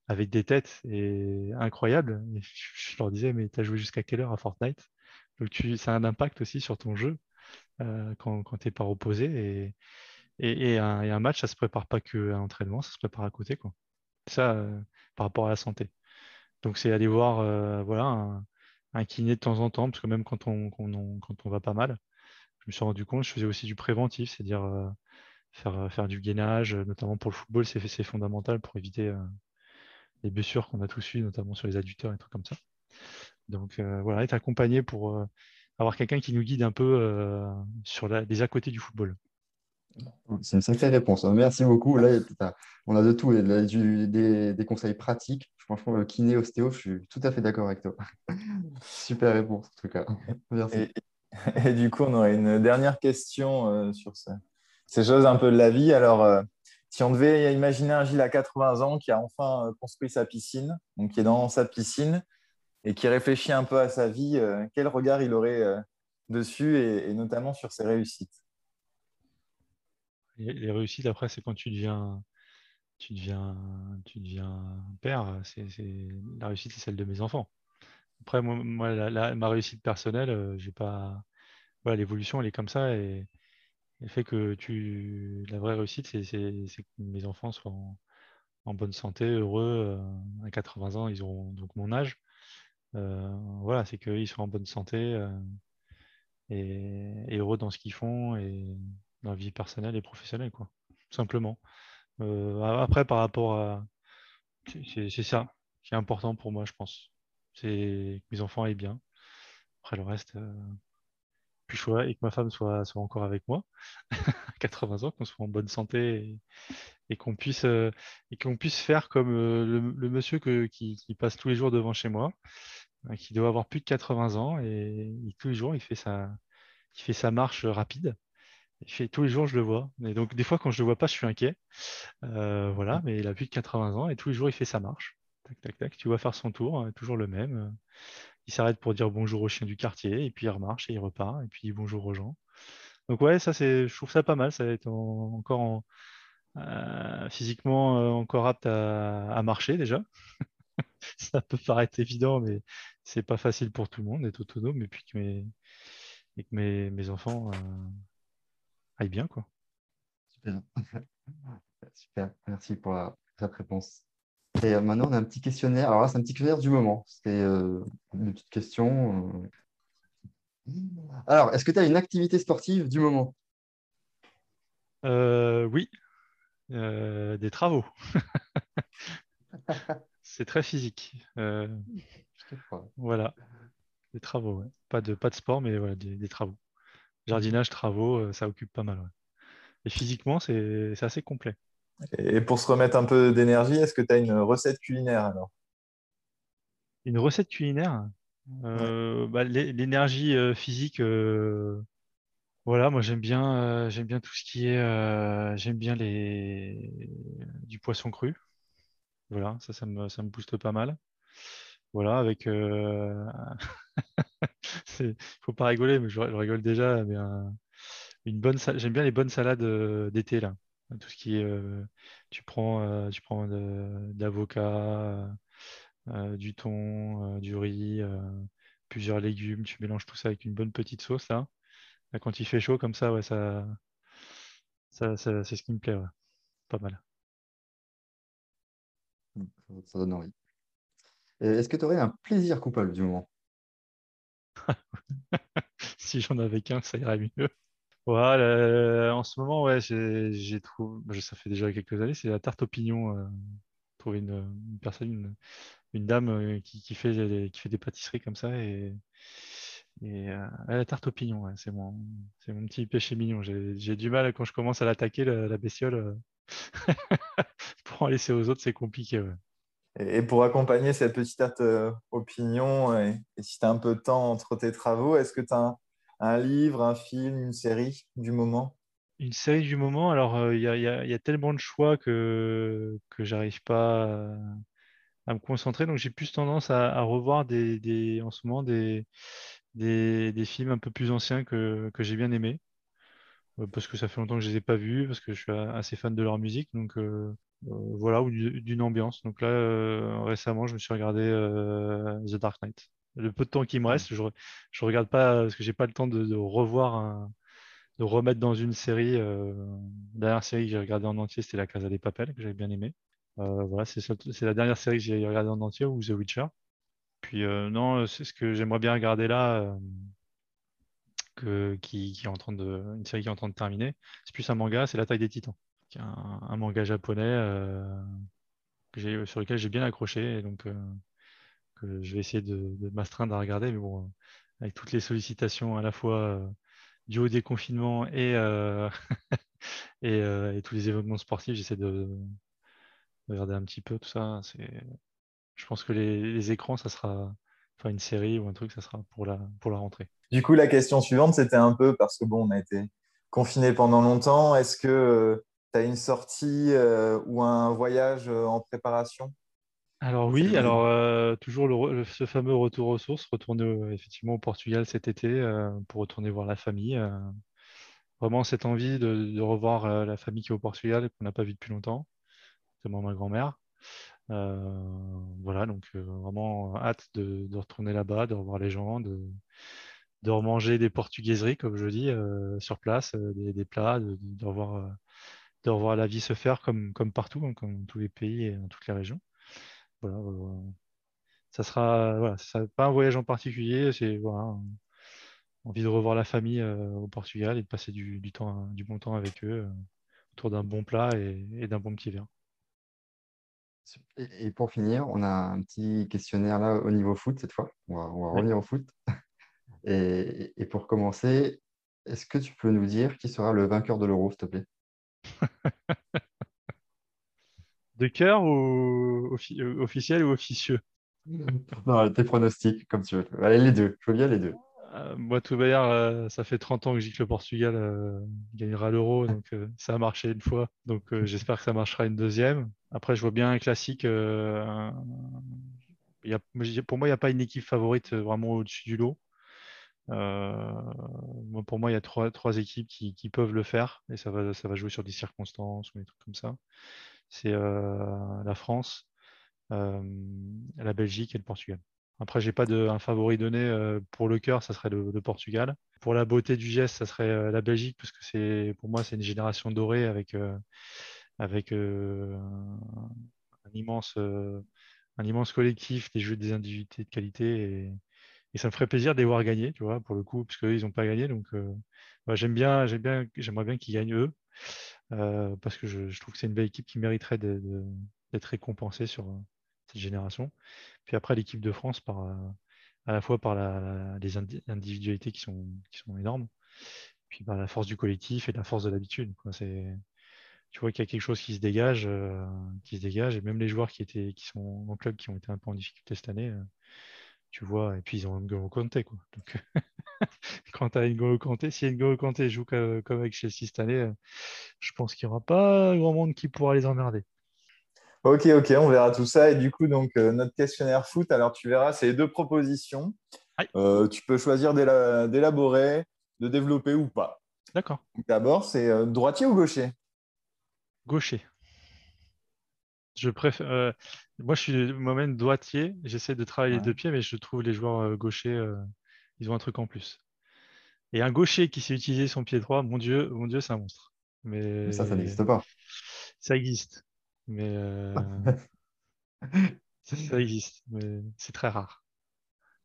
avec des têtes et incroyables. je, leur disais, mais tu as joué jusqu'à quelle heure à Fortnite? Donc ça a un impact aussi sur ton jeu euh, quand, tu n'es pas reposé. Et, et, un, match, ça ne se prépare pas qu'à l'entraînement, ça se prépare à côté. Quoi. Ça, euh, par rapport à la santé. Donc c'est aller voir voilà, kiné de temps en temps, parce que même quand on, quand on va pas mal, je me suis rendu compte, je faisais aussi du préventif, c'est-à-dire faire, euh, faire du gainage, euh, notamment pour le football, c'est fondamental pour éviter euh, les blessures qu'on a tous eues, notamment sur les adducteurs et trucs comme ça. Donc voilà, être accompagné pour avoir quelqu'un qui nous guide un peu sur les à côté du football. C'est une sacrée réponse. Hein. Merci beaucoup. Là, on a de tout, des, conseils pratiques. Franchement, kiné, ostéo, je suis tout à fait d'accord avec toi. <laughs> Super réponse, en tout cas. Merci. Et, du coup, on aurait une dernière question sur ça ces choses un peu de la vie. Alors, euh, si on devait imaginer un Gilles à 80 ans qui a enfin euh, construit sa piscine, donc qui est dans sa piscine et qui réfléchit un peu à sa vie, euh, quel regard il aurait dessus et, notamment sur ses réussites? Les, réussites, après, c'est quand tu deviens, tu deviens, tu deviens père. C'est, la réussite, c'est celle de mes enfants. Après, moi, ma réussite personnelle, j'ai pas. Voilà, l'évolution, elle est comme ça et le fait que tu. La vraie réussite, c'est que mes enfants soient en, bonne santé, heureux. Euh, à 80 ans, ils auront donc mon âge. Euh, voilà, c'est qu'ils soient en bonne santé euh, et, heureux dans ce qu'ils font et dans la vie personnelle et professionnelle, quoi. Simplement. Après, par rapport à. C'est ça qui est important pour moi, je pense. C'est que mes enfants aillent bien. Après, le reste plus choix et que ma femme soit, soit encore avec moi <laughs> à 80 ans, qu'on soit en bonne santé et, qu'on puisse, euh, et qu'on puisse faire comme euh, le, monsieur qui, passe tous les jours devant chez moi, euh, qui doit avoir plus de 80 ans et, tous les jours il fait sa, il fait sa marche rapide. Il fait, tous les jours, je le vois. Et donc, des fois, quand je le vois pas, je suis inquiet. voilà, mais il a plus de 80 ans et tous les jours, il fait sa marche. Tac, tac, tac. Tu vois faire son tour, toujours le même il s'arrête pour dire bonjour aux chiens du quartier, et puis il remarche et il repart, et puis il dit bonjour aux gens. Donc ouais, ça c'est, je trouve ça pas mal, ça va être encore euh, physiquement euh, encore apte à, marcher déjà. <laughs> ça peut paraître évident, mais c'est pas facile pour tout le monde d'être autonome, et puis que mes, et que mes, enfants euh, aillent bien quoi. Super. <laughs> Super, merci pour cette réponse. Et euh, maintenant, on a un petit questionnaire. Alors là, c'est un petit questionnaire du moment. C'est euh, une petite question. Euh. Alors, est-ce que tu as une activité sportive du moment? Oui, des travaux. <laughs> c'est très physique. voilà. des travaux, pas, de, pas de sport, mais des, travaux. Jardinage, travaux, ça occupe pas mal. Et physiquement, c'est assez complet. Et pour se remettre un peu d'énergie, est-ce que tu as une recette culinaire alors? Une recette culinaire? Bah, L'énergie physique, voilà, moi j'aime bien, j'aime bien tout ce qui est, j'aime bien les du poisson cru. Voilà, ça, ça me, ça me booste pas mal. Voilà, avec. Euh... faut pas rigoler, mais je, rigole déjà. Mais une bonne, j'aime bien les bonnes salades euh, d'été là. Tout ce qui est, euh, tu prends, euh, tu prends d'avocat, du thon, du riz, plusieurs légumes. Tu mélanges tout ça avec une bonne petite sauce là. quand il fait chaud comme ça, ouais, ça, ça, c'est ce qui me plaît. Pas mal. Ça donne envie. Est-ce que tu aurais un plaisir coupable du moment? <laughs> Si j'en avais qu'un, ça irait mieux. Voilà, en ce moment, ouais, j'ai trouvé, ça fait déjà quelques années, c'est la tarte au pignon. Euh, trouver une, personne, une, dame euh, qui, fait des, qui fait des pâtisseries comme ça et, euh, la tarte au pignon, c'est mon, mon petit péché mignon. J'ai du mal quand je commence à l'attaquer, la, bestiole. <laughs> pour en laisser aux autres, c'est compliqué. Et pour accompagner cette petite euh, opinion, et, si tu as un peu de temps entre tes travaux, est-ce que tu as un, livre, un film, une série du moment? Une série du moment, alors euh, il y, a, tellement de choix que, que j'arrive pas à, me concentrer. Donc j'ai plus tendance à, revoir des, en ce moment des, des, films un peu plus anciens que, que j'ai bien aimés. Euh, parce que ça fait longtemps que je les ai pas vus, parce que je suis assez fan de leur musique. Donc euh, voilà, ou d'une ambiance. Donc là, euh, récemment, je me suis regardé euh, The Dark Knight. Le peu de temps qui me reste, je ne regarde pas parce que j'ai pas le temps de, revoir, de remettre dans une série. la dernière série que j'ai regardée en entier, c'était La Casa des Papels, que j'avais bien aimé. voilà, c'est la dernière série que j'ai regardée en entier, ou The Witcher. Puis non, c'est ce que j'aimerais bien regarder là, qui, qui, est en train une série qui est en train de terminer. C'est plus un manga, c'est La Taille des Titans un, manga japonais euh, sur lequel j'ai bien accroché. Et donc, euh, que je vais essayer de, m'astreindre à regarder. Mais bon, euh, avec toutes les sollicitations à la fois du haut des confinements et, <laughs> et, tous les événements sportifs, j'essaie de, regarder un petit peu tout ça. Je pense que les, écrans, ça sera, enfin une série ou un truc, ça sera pour la, pour la rentrée. Du coup, la question suivante, c'était un peu parce que bon, on a été confiné pendant longtemps. Est-ce que tu as une sortie euh, ou un voyage euh, en préparation? Alors oui, alors euh, toujours ce fameux retour aux sources, retourner effectivement au Portugal cet été pour retourner voir la famille. vraiment cette envie de, revoir la famille qui est au Portugal qu'on n'a pas vu depuis longtemps, notamment ma grand-mère. Voilà, donc vraiment hâte de, retourner là-bas, de revoir les gens, de, de remanger des portugaiseries, comme je dis, sur place, des, plats, de, de revoir de revoir la vie se faire comme, comme partout, hein, comme dans tous les pays et dans toutes les régions. Voilà, ça sera voilà, pas un voyage en particulier, c'est voilà, envie de revoir la famille euh, au Portugal et de passer du, du, temps, du bon temps avec eux euh, autour d'un bon plat et, d'un bon petit verre. Et, pour finir, on a un petit questionnaire là au niveau foot cette fois. On va, revenir au foot. Et, et, pour commencer, est-ce que tu peux nous dire qui sera le vainqueur de l'Euro, s'il te plaît? De cœur ou euh, officiel ou officieux? Non, tes pronostics, comme tu veux. Allez, les deux. Je veux bien les deux. Euh, moi, tout d'ailleurs, euh, ça fait 30 ans que je dis que le Portugal gagnera l'euro, donc ça a marché une fois. Donc j'espère que ça marchera une deuxième. Après, je vois bien un classique. pour moi, il n'y a pas une équipe favorite vraiment au-dessus du lot. Euh, pour moi, il y a trois, équipes qui, peuvent le faire et ça va, jouer sur des circonstances ou des trucs comme ça. C'est euh, la France, euh, la Belgique et le Portugal. Après, j'ai pas de, un favori donné pour le cœur, ça serait le, Portugal. Pour la beauté du geste, ça serait la Belgique parce que pour moi, c'est une génération dorée avec, avec un immense, un immense collectif, des jeux, des individualités de qualité et, ça me ferait plaisir de les voir gagner, tu vois, pour le coup, parce qu'ils n'ont pas gagné. Donc, euh, j'aime bien, j'aime bien, j'aimerais bien qu'ils gagnent eux, euh, parce que je, trouve que c'est une belle équipe qui mériterait d'être récompensée sur euh, cette génération. Puis après, l'équipe de France par à la fois par les individualités qui sont, qui sont énormes, puis par la force du collectif et la force de l'habitude. Tu vois qu'il y a quelque chose qui se dégage, euh, qui se dégage, et même les joueurs qui étaient, qui sont en club, qui ont été un peu en difficulté cette année, euh, tu vois, et puis ils ont N'Golo Kanté, quoi. Donc, <laughs> quand tu as N'Golo Kanté, si N'Golo Kanté joue comme, avec Chelsea cette année, euh, je pense qu'il n'y aura pas grand monde qui pourra les emmerder. Ok, ok, on verra tout ça. Et du coup, donc, notre questionnaire foot, alors tu verras, c'est deux propositions. tu peux choisir d'élaborer, de développer ou pas. D'accord. D'abord, c'est droitier ou gaucher? Gaucher. Je préfère. Euh, moi, je suis moi-même droitier. J'essaie de travailler les deux pieds, mais je trouve les joueurs euh, gauchers, euh, ils ont un truc en plus. Et un gaucher qui sait utiliser son pied droit, mon Dieu, mon Dieu, c'est un monstre. Mais ça, ça n'existe pas. Ça existe, mais <laughs> ça, existe, mais c'est très rare.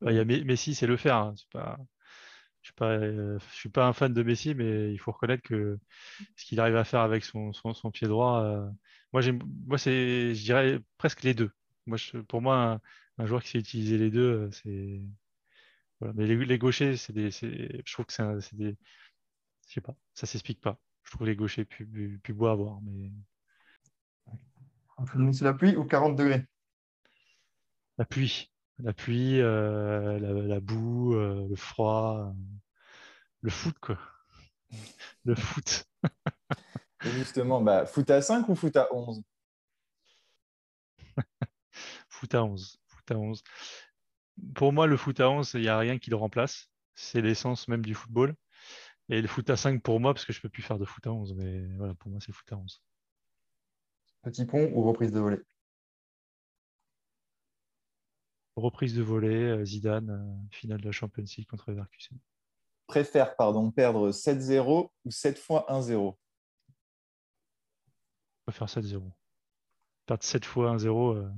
Il y a Messi, c'est le faire. Hein. Pas... Je suis pas, je suis pas un fan de Messi, mais il faut reconnaître que ce qu'il arrive à faire avec son, son, pied droit, moi, moi c'est, je dirais presque les deux. Moi, pour moi, un, joueur qui sait utiliser les deux, c'est. Voilà. Mais les, gauchers, c'est des, je trouve que c'est, des. Je sais pas, ça s'explique pas. Je trouve les gauchers plus, plus, beaux à voir. Mais... sous la pluie ou 40 degrés? La pluie. La pluie, euh, la, boue, euh, le froid, le foot, quoi. Le foot. justement, bah, foot à 5 ou foot à 11 <laughs> Foot à 11. Foot à 11. Pour moi, le foot à 11, il n'y a rien qui le remplace. C'est l'essence même du football. Et le foot à 5 pour moi, parce que je ne peux plus faire de foot à 11. Mais voilà, pour moi, c'est foot à 11. Petit pont ou reprise de volée? Reprise de volée, euh, Zidane, euh, finale de la Champions League contre Leverkusen. Préfère pardon, perdre 7-0 ou 7 fois 1-0 Je préfère 7-0. Perdre 7 fois 1-0, euh,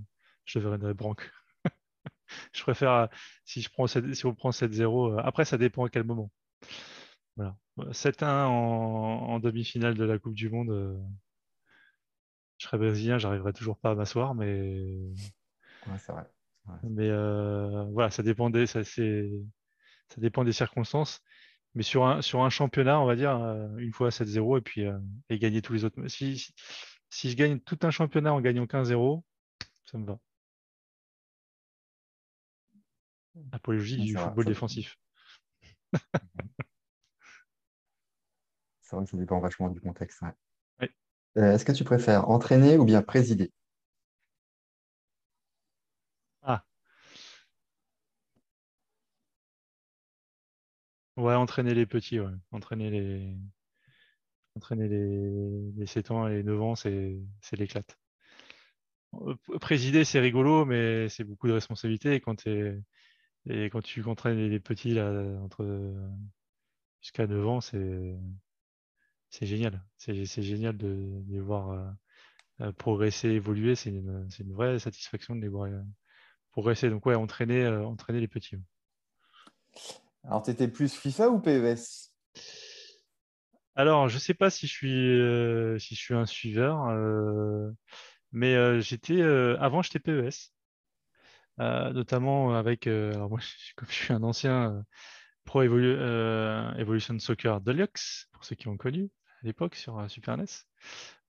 je deviendrai branque. <laughs> je préfère, si, je prends si on prend 7-0, après ça dépend à quel moment. Voilà. 7-1 en, demi-finale de la Coupe du Monde, je serais brésilien, j'arriverai toujours pas à m'asseoir, mais. Ouais, c'est vrai. Mais euh, voilà, ça dépend, des, ça, ça dépend des circonstances. Mais sur un, sur un championnat, on va dire, euh, une fois 7-0 et puis euh, et gagner tous les autres. Si, si, je gagne tout un championnat en gagnant 15-0, ça me va. Apologie du football défensif. <laughs> c'est vrai que ça dépend vachement du contexte. Est-ce que tu préfères entraîner ou bien présider? Ouais, entraîner les petits, ouais. Entraîner les, entraîner les, les 7 ans et les 9 ans, c'est l'éclate. Euh, présider, c'est rigolo, mais c'est beaucoup de responsabilités. Et quand, quand tu entraînes les petits là, entre jusqu'à 9 ans, c'est génial. C'est génial de, les voir euh, euh, progresser, évoluer. C'est une, une, vraie satisfaction de les voir progresser. Donc, ouais, entraîner, entraîner les petits. Alors, tu étais plus FIFA ou PES Alors, je ne sais pas si je suis, euh, si je suis un suiveur, euh, mais euh, j'étais avant, j'étais PES, notamment avec. alors, moi, comme je suis un ancien Pro Evolution Soccer Deluxe, pour ceux qui ont connu à l'époque sur Super NES.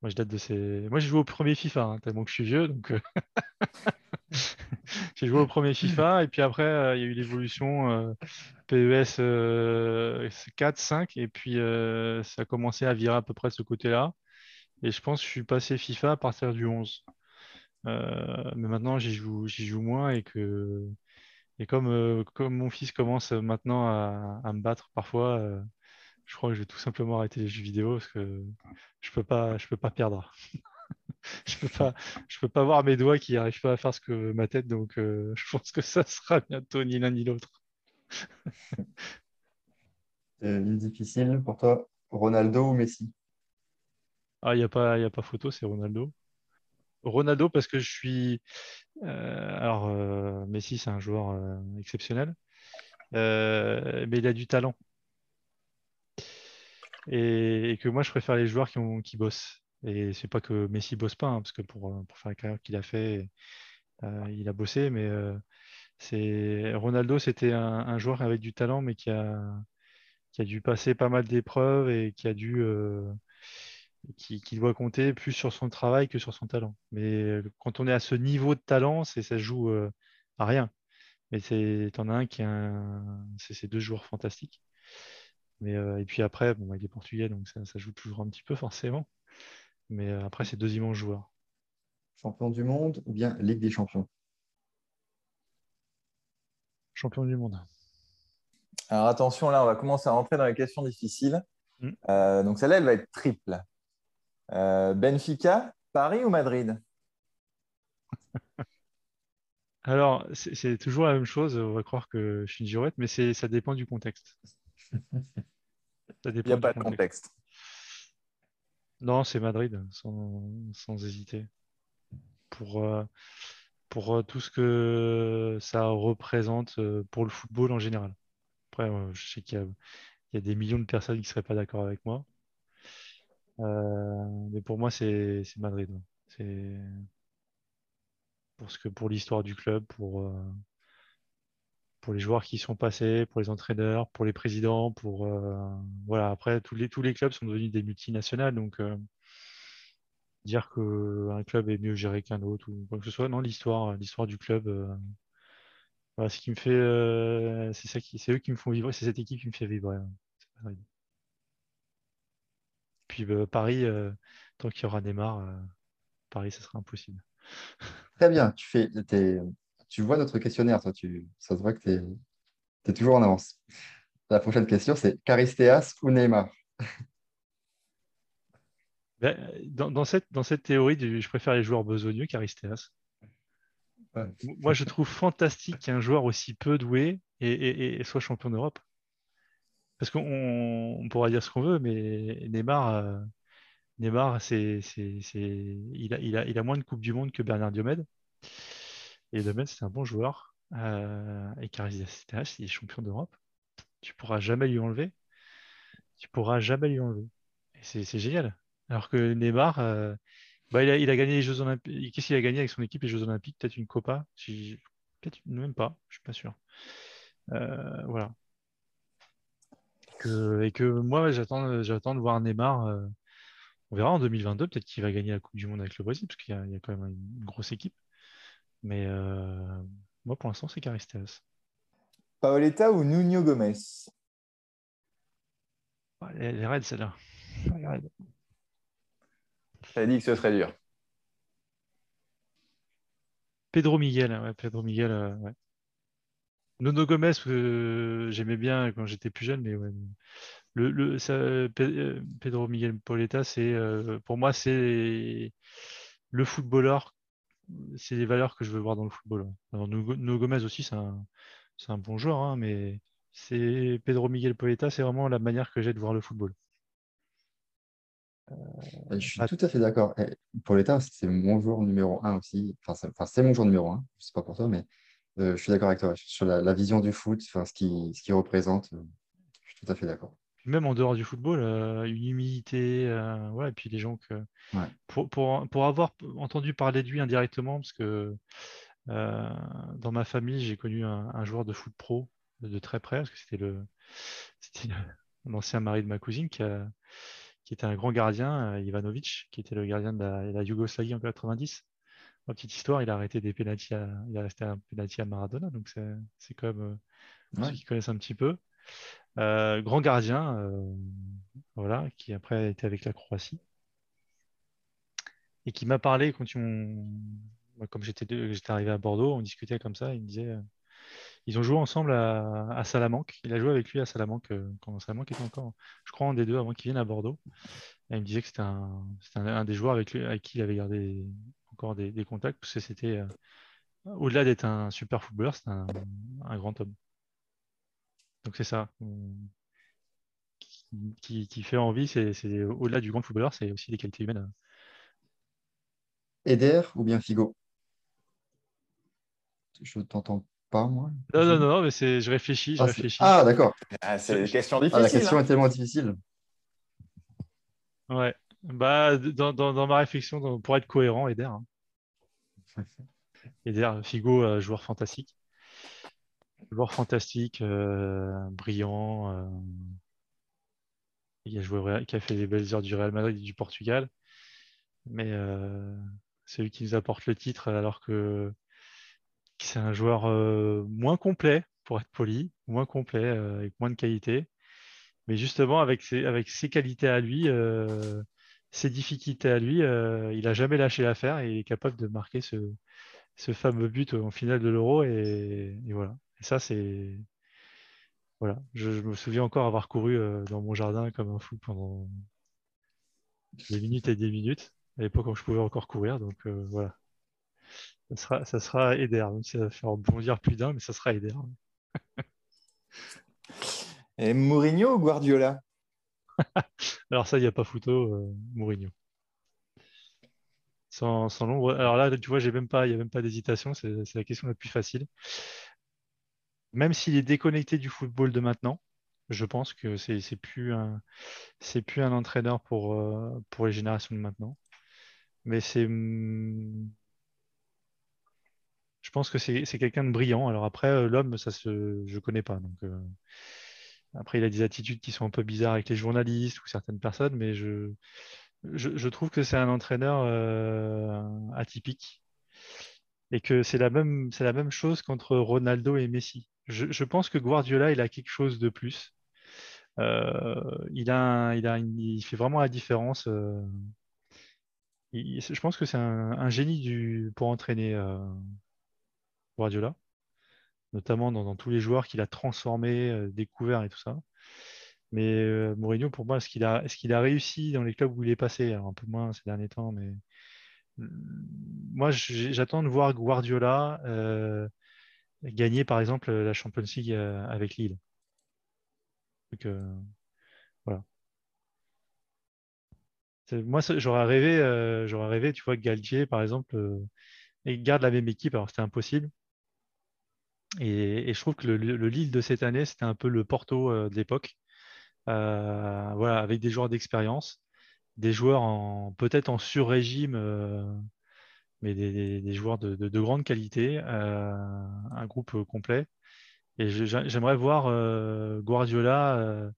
Moi, je date de ces. Moi, j'ai joué au premier FIFA, hein, tellement que je suis vieux, donc. <laughs> j'ai joué au premier FIFA et puis après il y a eu l'évolution PES 4, 5 et puis ça a commencé à virer à peu près ce côté-là. Et je pense que je suis passé FIFA à partir du 11. mais maintenant j'y joue, joue moins et que et comme, comme mon fils commence maintenant à me battre parfois, je crois que je vais tout simplement arrêter les jeux vidéo parce que je peux pas, je peux pas perdre. <laughs> je peux pas, je peux pas voir mes doigts qui n'arrivent pas à faire ce que ma tête, donc euh, <laughs> je pense que ça sera bientôt ni l'un ni l'autre. <laughs> une difficile pour toi, Ronaldo ou Messi? Ah, il n'y a pas, a pas photo, c'est Ronaldo. Ronaldo parce que je suis. Euh, alors, euh, Messi, c'est un joueur exceptionnel, mais il a du talent. Et, que moi, je préfère les joueurs qui, ont, qui bossent. Et c'est pas que Messi bosse pas, hein, parce que pour, euh, pour, faire la carrière qu'il a fait, euh, il a bossé, mais, euh, Ronaldo, c'était un, joueur avec du talent, mais qui a, qui a dû passer pas mal d'épreuves et qui a dû qui, doit compter plus sur son travail que sur son talent. Mais quand on est à ce niveau de talent, ça joue à rien. Mais c'est en as un qui a c'est ces deux joueurs fantastiques. Mais et puis après, bon, il est portugais, donc ça, ça, joue toujours un petit peu forcément. Mais après, c'est deux immenses joueurs. Champion du monde ou bien Ligue des champions? Champion du monde. Alors attention, là, on va commencer à rentrer dans les questions difficiles. Mm. Euh, donc celle-là, elle va être triple. Euh, Benfica, Paris ou Madrid? <laughs> Alors, c'est toujours la même chose. On va croire que je suis une girouette, mais ça dépend du contexte. <laughs> Il n'y a pas de contexte. Non, c'est Madrid, sans, hésiter. Pour, euh, pour tout ce que ça représente pour le football en général. Après, je sais qu'il y, a des millions de personnes qui ne seraient pas d'accord avec moi. Euh, mais pour moi, c'est Madrid. C'est pour ce que pour l'histoire du club, pour, euh, pour les joueurs qui sont passés, pour les entraîneurs, pour les présidents, pour euh, voilà. Après, tous les, clubs sont devenus des multinationales, donc dire qu'un club est mieux géré qu'un autre ou quoi que ce soit, non, l'histoire, l'histoire du club euh, c'est ça qui, c'est eux qui me font vibrer, c'est cette équipe qui me fait vibrer. Puis bah, Paris, euh, tant qu'il y aura Neymar, euh, Paris, ce sera impossible. Très bien, tu fais, tu vois notre questionnaire, toi, tu, ça se voit que tu es, toujours en avance. La prochaine question, c'est Caristeas ou Neymar? <laughs> Ben, dans, cette, dans cette théorie, je préfère les joueurs besogneux qu'Aristeas. Moi, je trouve fantastique qu'un joueur aussi peu doué et, soit champion d'Europe. Parce qu'on pourra dire ce qu'on veut, mais Neymar, euh, Neymar c'est, il, a, il, a, il, a, moins de Coupe du Monde que Bernard Diomède. Et Diomède, c'est un bon joueur. Euh, et Caris il est champion d'Europe. Tu pourras jamais lui enlever. Tu pourras jamais lui enlever. Et c'est génial. Alors que Neymar, euh, bah, il, a, gagné les Jeux Olympiques. Qu'est-ce qu'il a gagné avec son équipe les Jeux Olympiques? Peut-être une Copa? Peut-être même pas, je suis pas sûr. Euh, voilà. et que moi, j'attends, j'attends de voir Neymar. On verra en 2022, peut-être qu'il va gagner la Coupe du Monde avec le Brésil, parce qu'il y, a, quand même une grosse équipe. Mais euh, moi, pour l'instant, c'est Caristeas. Paoletta ou Nuno Gomez les, les raids, celle-là. Ça dit que ce serait dur. Pedro Miguel, ouais, Pedro Miguel, euh, ouais. Nono Gomez, euh, j'aimais bien quand j'étais plus jeune, mais ouais. Le, le euh, Pedro Miguel Pauleta, c'est pour moi c'est le footballeur, c'est les valeurs que je veux voir dans le football. Alors, Nuno Gomez aussi, c'est un, un, bon joueur, hein, mais c'est Pedro Miguel Pauleta, c'est vraiment la manière que j'ai de voir le football. Euh, je suis tout à fait d'accord. Pour l'État, c'est mon joueur numéro un aussi. Enfin, c'est mon joueur numéro un. Je ne sais pas pour toi, mais euh, je suis d'accord avec toi. Sur la, vision du foot, enfin, ce qu'il ce qui représente, euh, je suis tout à fait d'accord. Même en dehors du football, une humilité, ouais, et puis les gens que. Pour, pour, pour, avoir entendu parler de lui indirectement, parce que dans ma famille, j'ai connu un, joueur de foot pro de, très près, parce que c'était le, <laughs> l'ancien mari de ma cousine qui a qui était un grand gardien, euh, Ivanovic, qui était le gardien de la, Yougoslavie en 90. En petite histoire, il a arrêté des pénalties, il a resté un pénalty à Maradona, donc c'est quand même euh, ceux qui connaissent un petit peu. Euh, grand gardien, voilà, qui après a été avec la Croatie et qui m'a parlé quand comme j'étais arrivé à Bordeaux, on discutait comme ça, il me disait ils ont joué ensemble à, Salamanque. Il a joué avec lui à Salamanque euh, quand Salamanque était encore, je crois, un des deux avant qu'il vienne à Bordeaux. il me disait que c'était un, des joueurs avec, qui il avait gardé encore des, contacts, parce que c'était, euh, au-delà d'être un super footballeur, c'était un, grand homme. Donc c'est ça. Qui, fait envie, c'est au-delà du grand footballeur, c'est aussi des qualités humaines. Eder ou bien Figo? Je t'entends moi. Non, non, non, mais c'est, je réfléchis, je ah, réfléchis. Ah, d'accord. Ah, c'est une question difficile. Ah, la question hein. est tellement difficile. Ouais. Bah, dans, dans, ma réflexion, pour être cohérent, Eder. Hein. <laughs> Eder, Figo, euh, joueur fantastique. Joueur fantastique, brillant. il a joué, qui a fait les belles heures du Real Madrid et du Portugal. Mais c'est lui qui nous apporte le titre alors que c'est un joueur moins complet, pour être poli, moins complet, avec moins de qualité. Mais justement, avec ses, avec ses qualités à lui, ses difficultés à lui, il n'a jamais lâché l'affaire et il est capable de marquer ce, ce fameux but en finale de l'Euro. Et, voilà. Et ça, c'est. Voilà. Je, me souviens encore avoir couru dans mon jardin comme un fou pendant des minutes et des minutes, à l'époque où je pouvais encore courir. Donc voilà. Ça sera, ça sera Eder. ça va faire bondir plus d'un, mais ça sera Eder. <laughs> Et Mourinho ou Guardiola? <laughs> Alors ça, il n'y a pas photo, euh, Mourinho. Sans, sans l'ombre. Alors là, tu vois, j'ai même pas, il n'y a même pas d'hésitation, c'est la question la plus facile. Même s'il est déconnecté du football de maintenant, je pense que c'est plus un entraîneur pour, euh, pour les générations de maintenant. Mais c'est je pense que c'est quelqu'un de brillant. Alors après, euh, l'homme, ça se je connais pas. Donc après, il a des attitudes qui sont un peu bizarres avec les journalistes ou certaines personnes, mais je, trouve que c'est un entraîneur euh, atypique et que c'est la même, c'est la même chose qu'entre Ronaldo et Messi. Je, pense que Guardiola, il a quelque chose de plus. Euh, il, a il, a il fait vraiment la différence. Euh. je pense que c'est un, génie du, pour entraîner Guardiola notamment dans, tous les joueurs qu'il a transformés, euh, découverts et tout ça. Mais euh, Mourinho, pour moi, est-ce qu'il a, a réussi dans les clubs où il est passé Un peu moins ces derniers temps, mais mm, moi, j'attends de voir Guardiola euh, gagner, par exemple, la Champions League avec Lille. Donc, voilà. Moi, j'aurais rêvé, j'aurais rêvé, tu vois, que Galtier, par exemple, garde la même équipe. Alors, c'était impossible. Et, je trouve que le, Lille de cette année, c'était un peu le Porto euh, de l'époque. Euh, voilà, avec des joueurs d'expérience, des joueurs peut-être en sur-régime, euh, mais des, joueurs de, grande qualité, un groupe complet. Et j'aimerais voir Guardiola,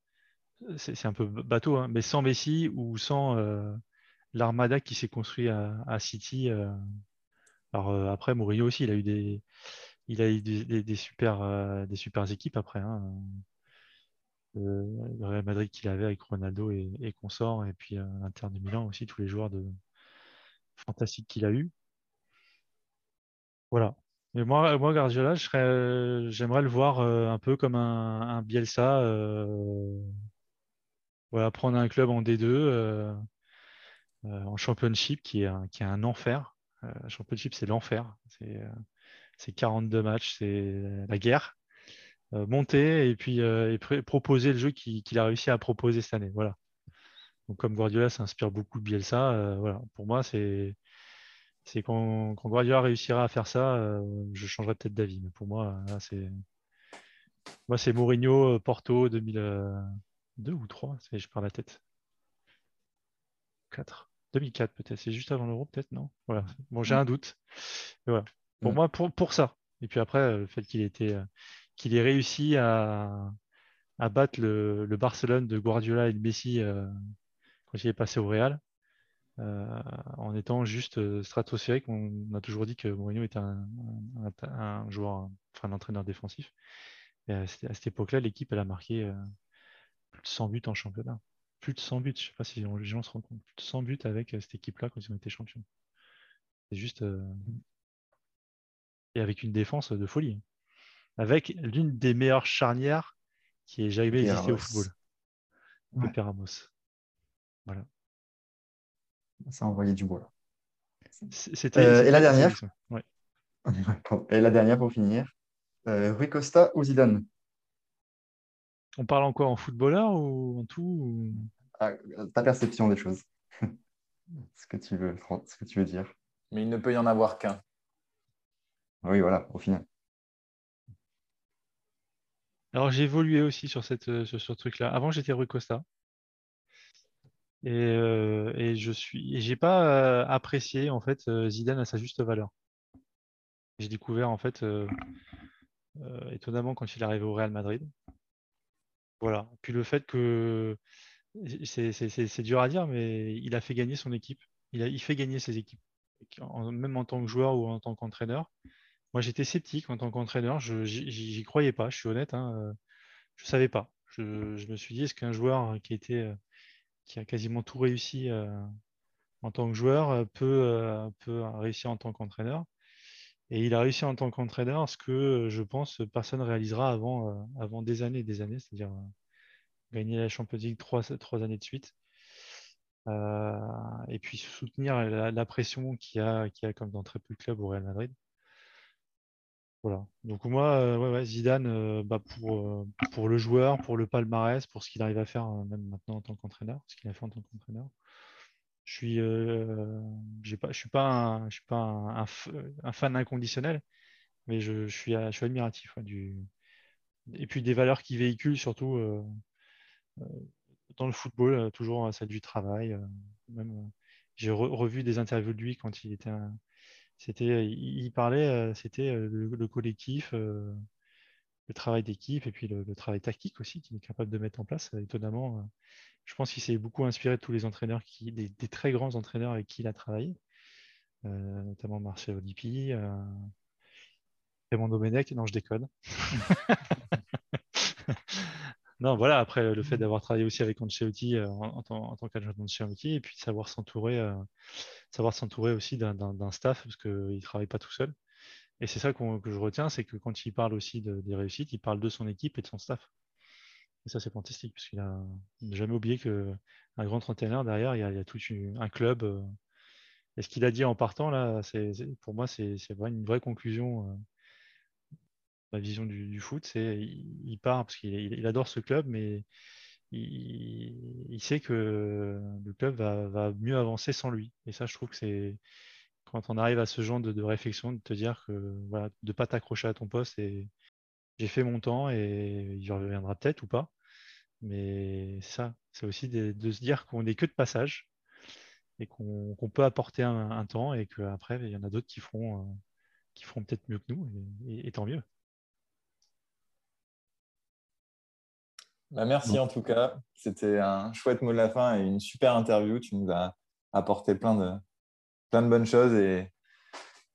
c'est un peu bateau, hein, mais sans Messi ou sans l'armada qui s'est construit à, City. alors après, Mourinho aussi, il a eu des, il a eu des, super, euh, des super équipes après. Hein. le Real Madrid qu'il avait avec Ronaldo et, et consort, et puis euh, l'Inter de Milan aussi, tous les joueurs de... fantastiques qu'il a eu. Voilà. Mais moi, moi Guardiola, j'aimerais le voir euh, un peu comme un, Bielsa. voilà, prendre un club en D2, en championship, qui est un, qui un enfer. championship, c'est l'enfer. C'est c'est 42 matchs, c'est la guerre. Euh, monter et puis euh, proposer le jeu qu'il a réussi à proposer cette année. Voilà. Comme Guardiola s'inspire beaucoup de Bielsa, euh, voilà. pour moi, c'est c'est quand, Guardiola réussira à faire ça, je changerai peut-être d'avis. Mais pour moi, c'est moi c'est Mourinho Porto 2002 ou 3, je perds la tête. 4. 2004 peut-être, c'est juste avant l'Euro peut-être, non? Voilà. Bon, j'ai un doute. voilà. Pour mm. moi, pour, pour ça. Et puis après, euh, le fait qu'il euh, qu'il ait réussi à, à battre le, le, Barcelone de Guardiola et de Messi euh, quand il est passé au Real, en étant juste stratosphérique. On a toujours dit que Mourinho était un, un, joueur, enfin un entraîneur défensif. Et à, cette époque-là, l'équipe elle a marqué plus de 100 buts en championnat. Plus de 100 buts. Je ne sais pas si les gens se rendent compte. Plus de 100 buts avec cette équipe-là quand ils ont été champions. C'est juste et avec une défense de folie. Avec l'une des meilleures charnières qui ait jamais existé au football. Le Peramos. Voilà. Ça a envoyé du bois. C'était, euh, et la dernière <laughs> Et la dernière pour finir. Euh, Rui Costa ou Zidane? On parle encore en footballeur ou en tout ah, Ta perception des choses. <laughs> ce, que tu veux, ce que tu veux dire. Mais il ne peut y en avoir qu'un. Oui, voilà, au final. Alors j'ai évolué aussi sur, cette, euh, ce truc-là. Avant, j'étais Rui Costa. Et, euh, et je suis, j'ai pas euh, apprécié en fait Zidane à sa juste valeur. J'ai découvert en fait étonnamment quand il est arrivé au Real Madrid. Voilà. Puis le fait que c'est dur à dire, mais il a fait gagner son équipe. Il, a, il fait gagner ses équipes, même en tant que joueur ou en tant qu'entraîneur. Moi, j'étais sceptique en tant qu'entraîneur. Je j'y croyais pas. Je suis honnête. Hein. Je savais pas. Je, me suis dit, est-ce qu'un joueur qui était qui a quasiment tout réussi en tant que joueur peut, peut réussir en tant qu'entraîneur Et il a réussi en tant qu'entraîneur, ce que je pense personne ne réalisera avant, des années et des années, c'est-à-dire gagner la Champions League trois, années de suite. et puis soutenir la, pression qu'il y, a comme dans très peu de clubs au Real Madrid. Donc moi, ouais, Zidane, bah, pour, pour le joueur, pour le palmarès, pour ce qu'il arrive à faire même maintenant en tant qu'entraîneur, ce qu'il a fait en tant qu'entraîneur, je suis, pas, suis pas, un, fan inconditionnel, mais je, suis, admiratif et puis des valeurs qu'il véhicule surtout dans le football, toujours celle du travail. j'ai revu des interviews de lui quand il était un, c'était, il parlait, c'était le, collectif, le travail d'équipe et puis le, travail tactique aussi qu'il est capable de mettre en place. Étonnamment, je pense qu'il s'est beaucoup inspiré de tous les entraîneurs, des, très grands entraîneurs avec qui il a travaillé, notamment Marcel Lippi, Raymond Domenech. Non, je déconne. <laughs> non, voilà, après le fait d'avoir travaillé aussi avec Ancelotti en, en, tant, en tant qu'adjoint d'Ancelotti et puis de savoir s'entourer savoir s'entourer aussi d'un staff parce qu'il ne travaille pas tout seul. Et c'est ça que je retiens, c'est que quand il parle aussi des réussites, il parle de son équipe et de son staff. Et ça, c'est fantastique, parce qu'il n'a jamais oublié qu'un grand entraîneur, derrière, il y, a, tout un club. Euh. Et ce qu'il a dit en partant, là, c'est pour moi, c'est une vraie conclusion. Ma vision du, foot, c'est il, part parce qu'il adore ce club, mais il, sait que le club va, mieux avancer sans lui. Et ça, je trouve que c'est quand on arrive à ce genre de, réflexion, de te dire que voilà, de ne pas t'accrocher à ton poste et j'ai fait mon temps et il reviendra peut-être ou pas. Mais ça, c'est aussi de, se dire qu'on n'est que de passage et qu'on peut apporter un, temps et qu'après, il y en a d'autres qui feront, euh, qui feront peut-être mieux que nous et tant mieux. Bah, merci en tout cas. C'était un chouette mot de la fin et une super interview. Tu nous as apporté plein de, plein de bonnes choses et,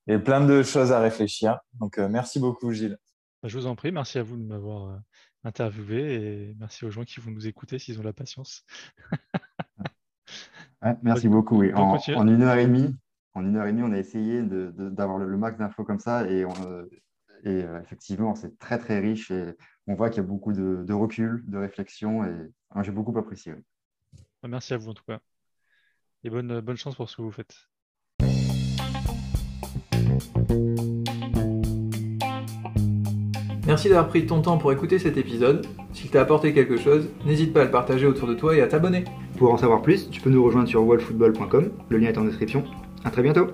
et plein de choses à réfléchir. Donc, euh, merci beaucoup, Gilles. Bah, je vous en prie. Merci à vous de m'avoir euh, interviewé et merci aux gens qui vont nous écouter s'ils ont la patience. <laughs> merci beaucoup. Oui. En, une heure et demie, en une heure et demie, on a essayé d'avoir le, max d'infos comme ça et, euh, et effectivement, c'est très très riche et on voit qu'il y a beaucoup de, recul, de réflexion, et j'ai beaucoup apprécié. Bah, merci à vous en tout cas. Et bonne, bonne chance pour ce que vous faites. Merci d'avoir pris ton temps pour écouter cet épisode. S'il t'a apporté quelque chose, n'hésite pas à le partager autour de toi et à t'abonner. Pour en savoir plus, tu peux nous rejoindre sur wallfootball.com, le lien est en description. A très bientôt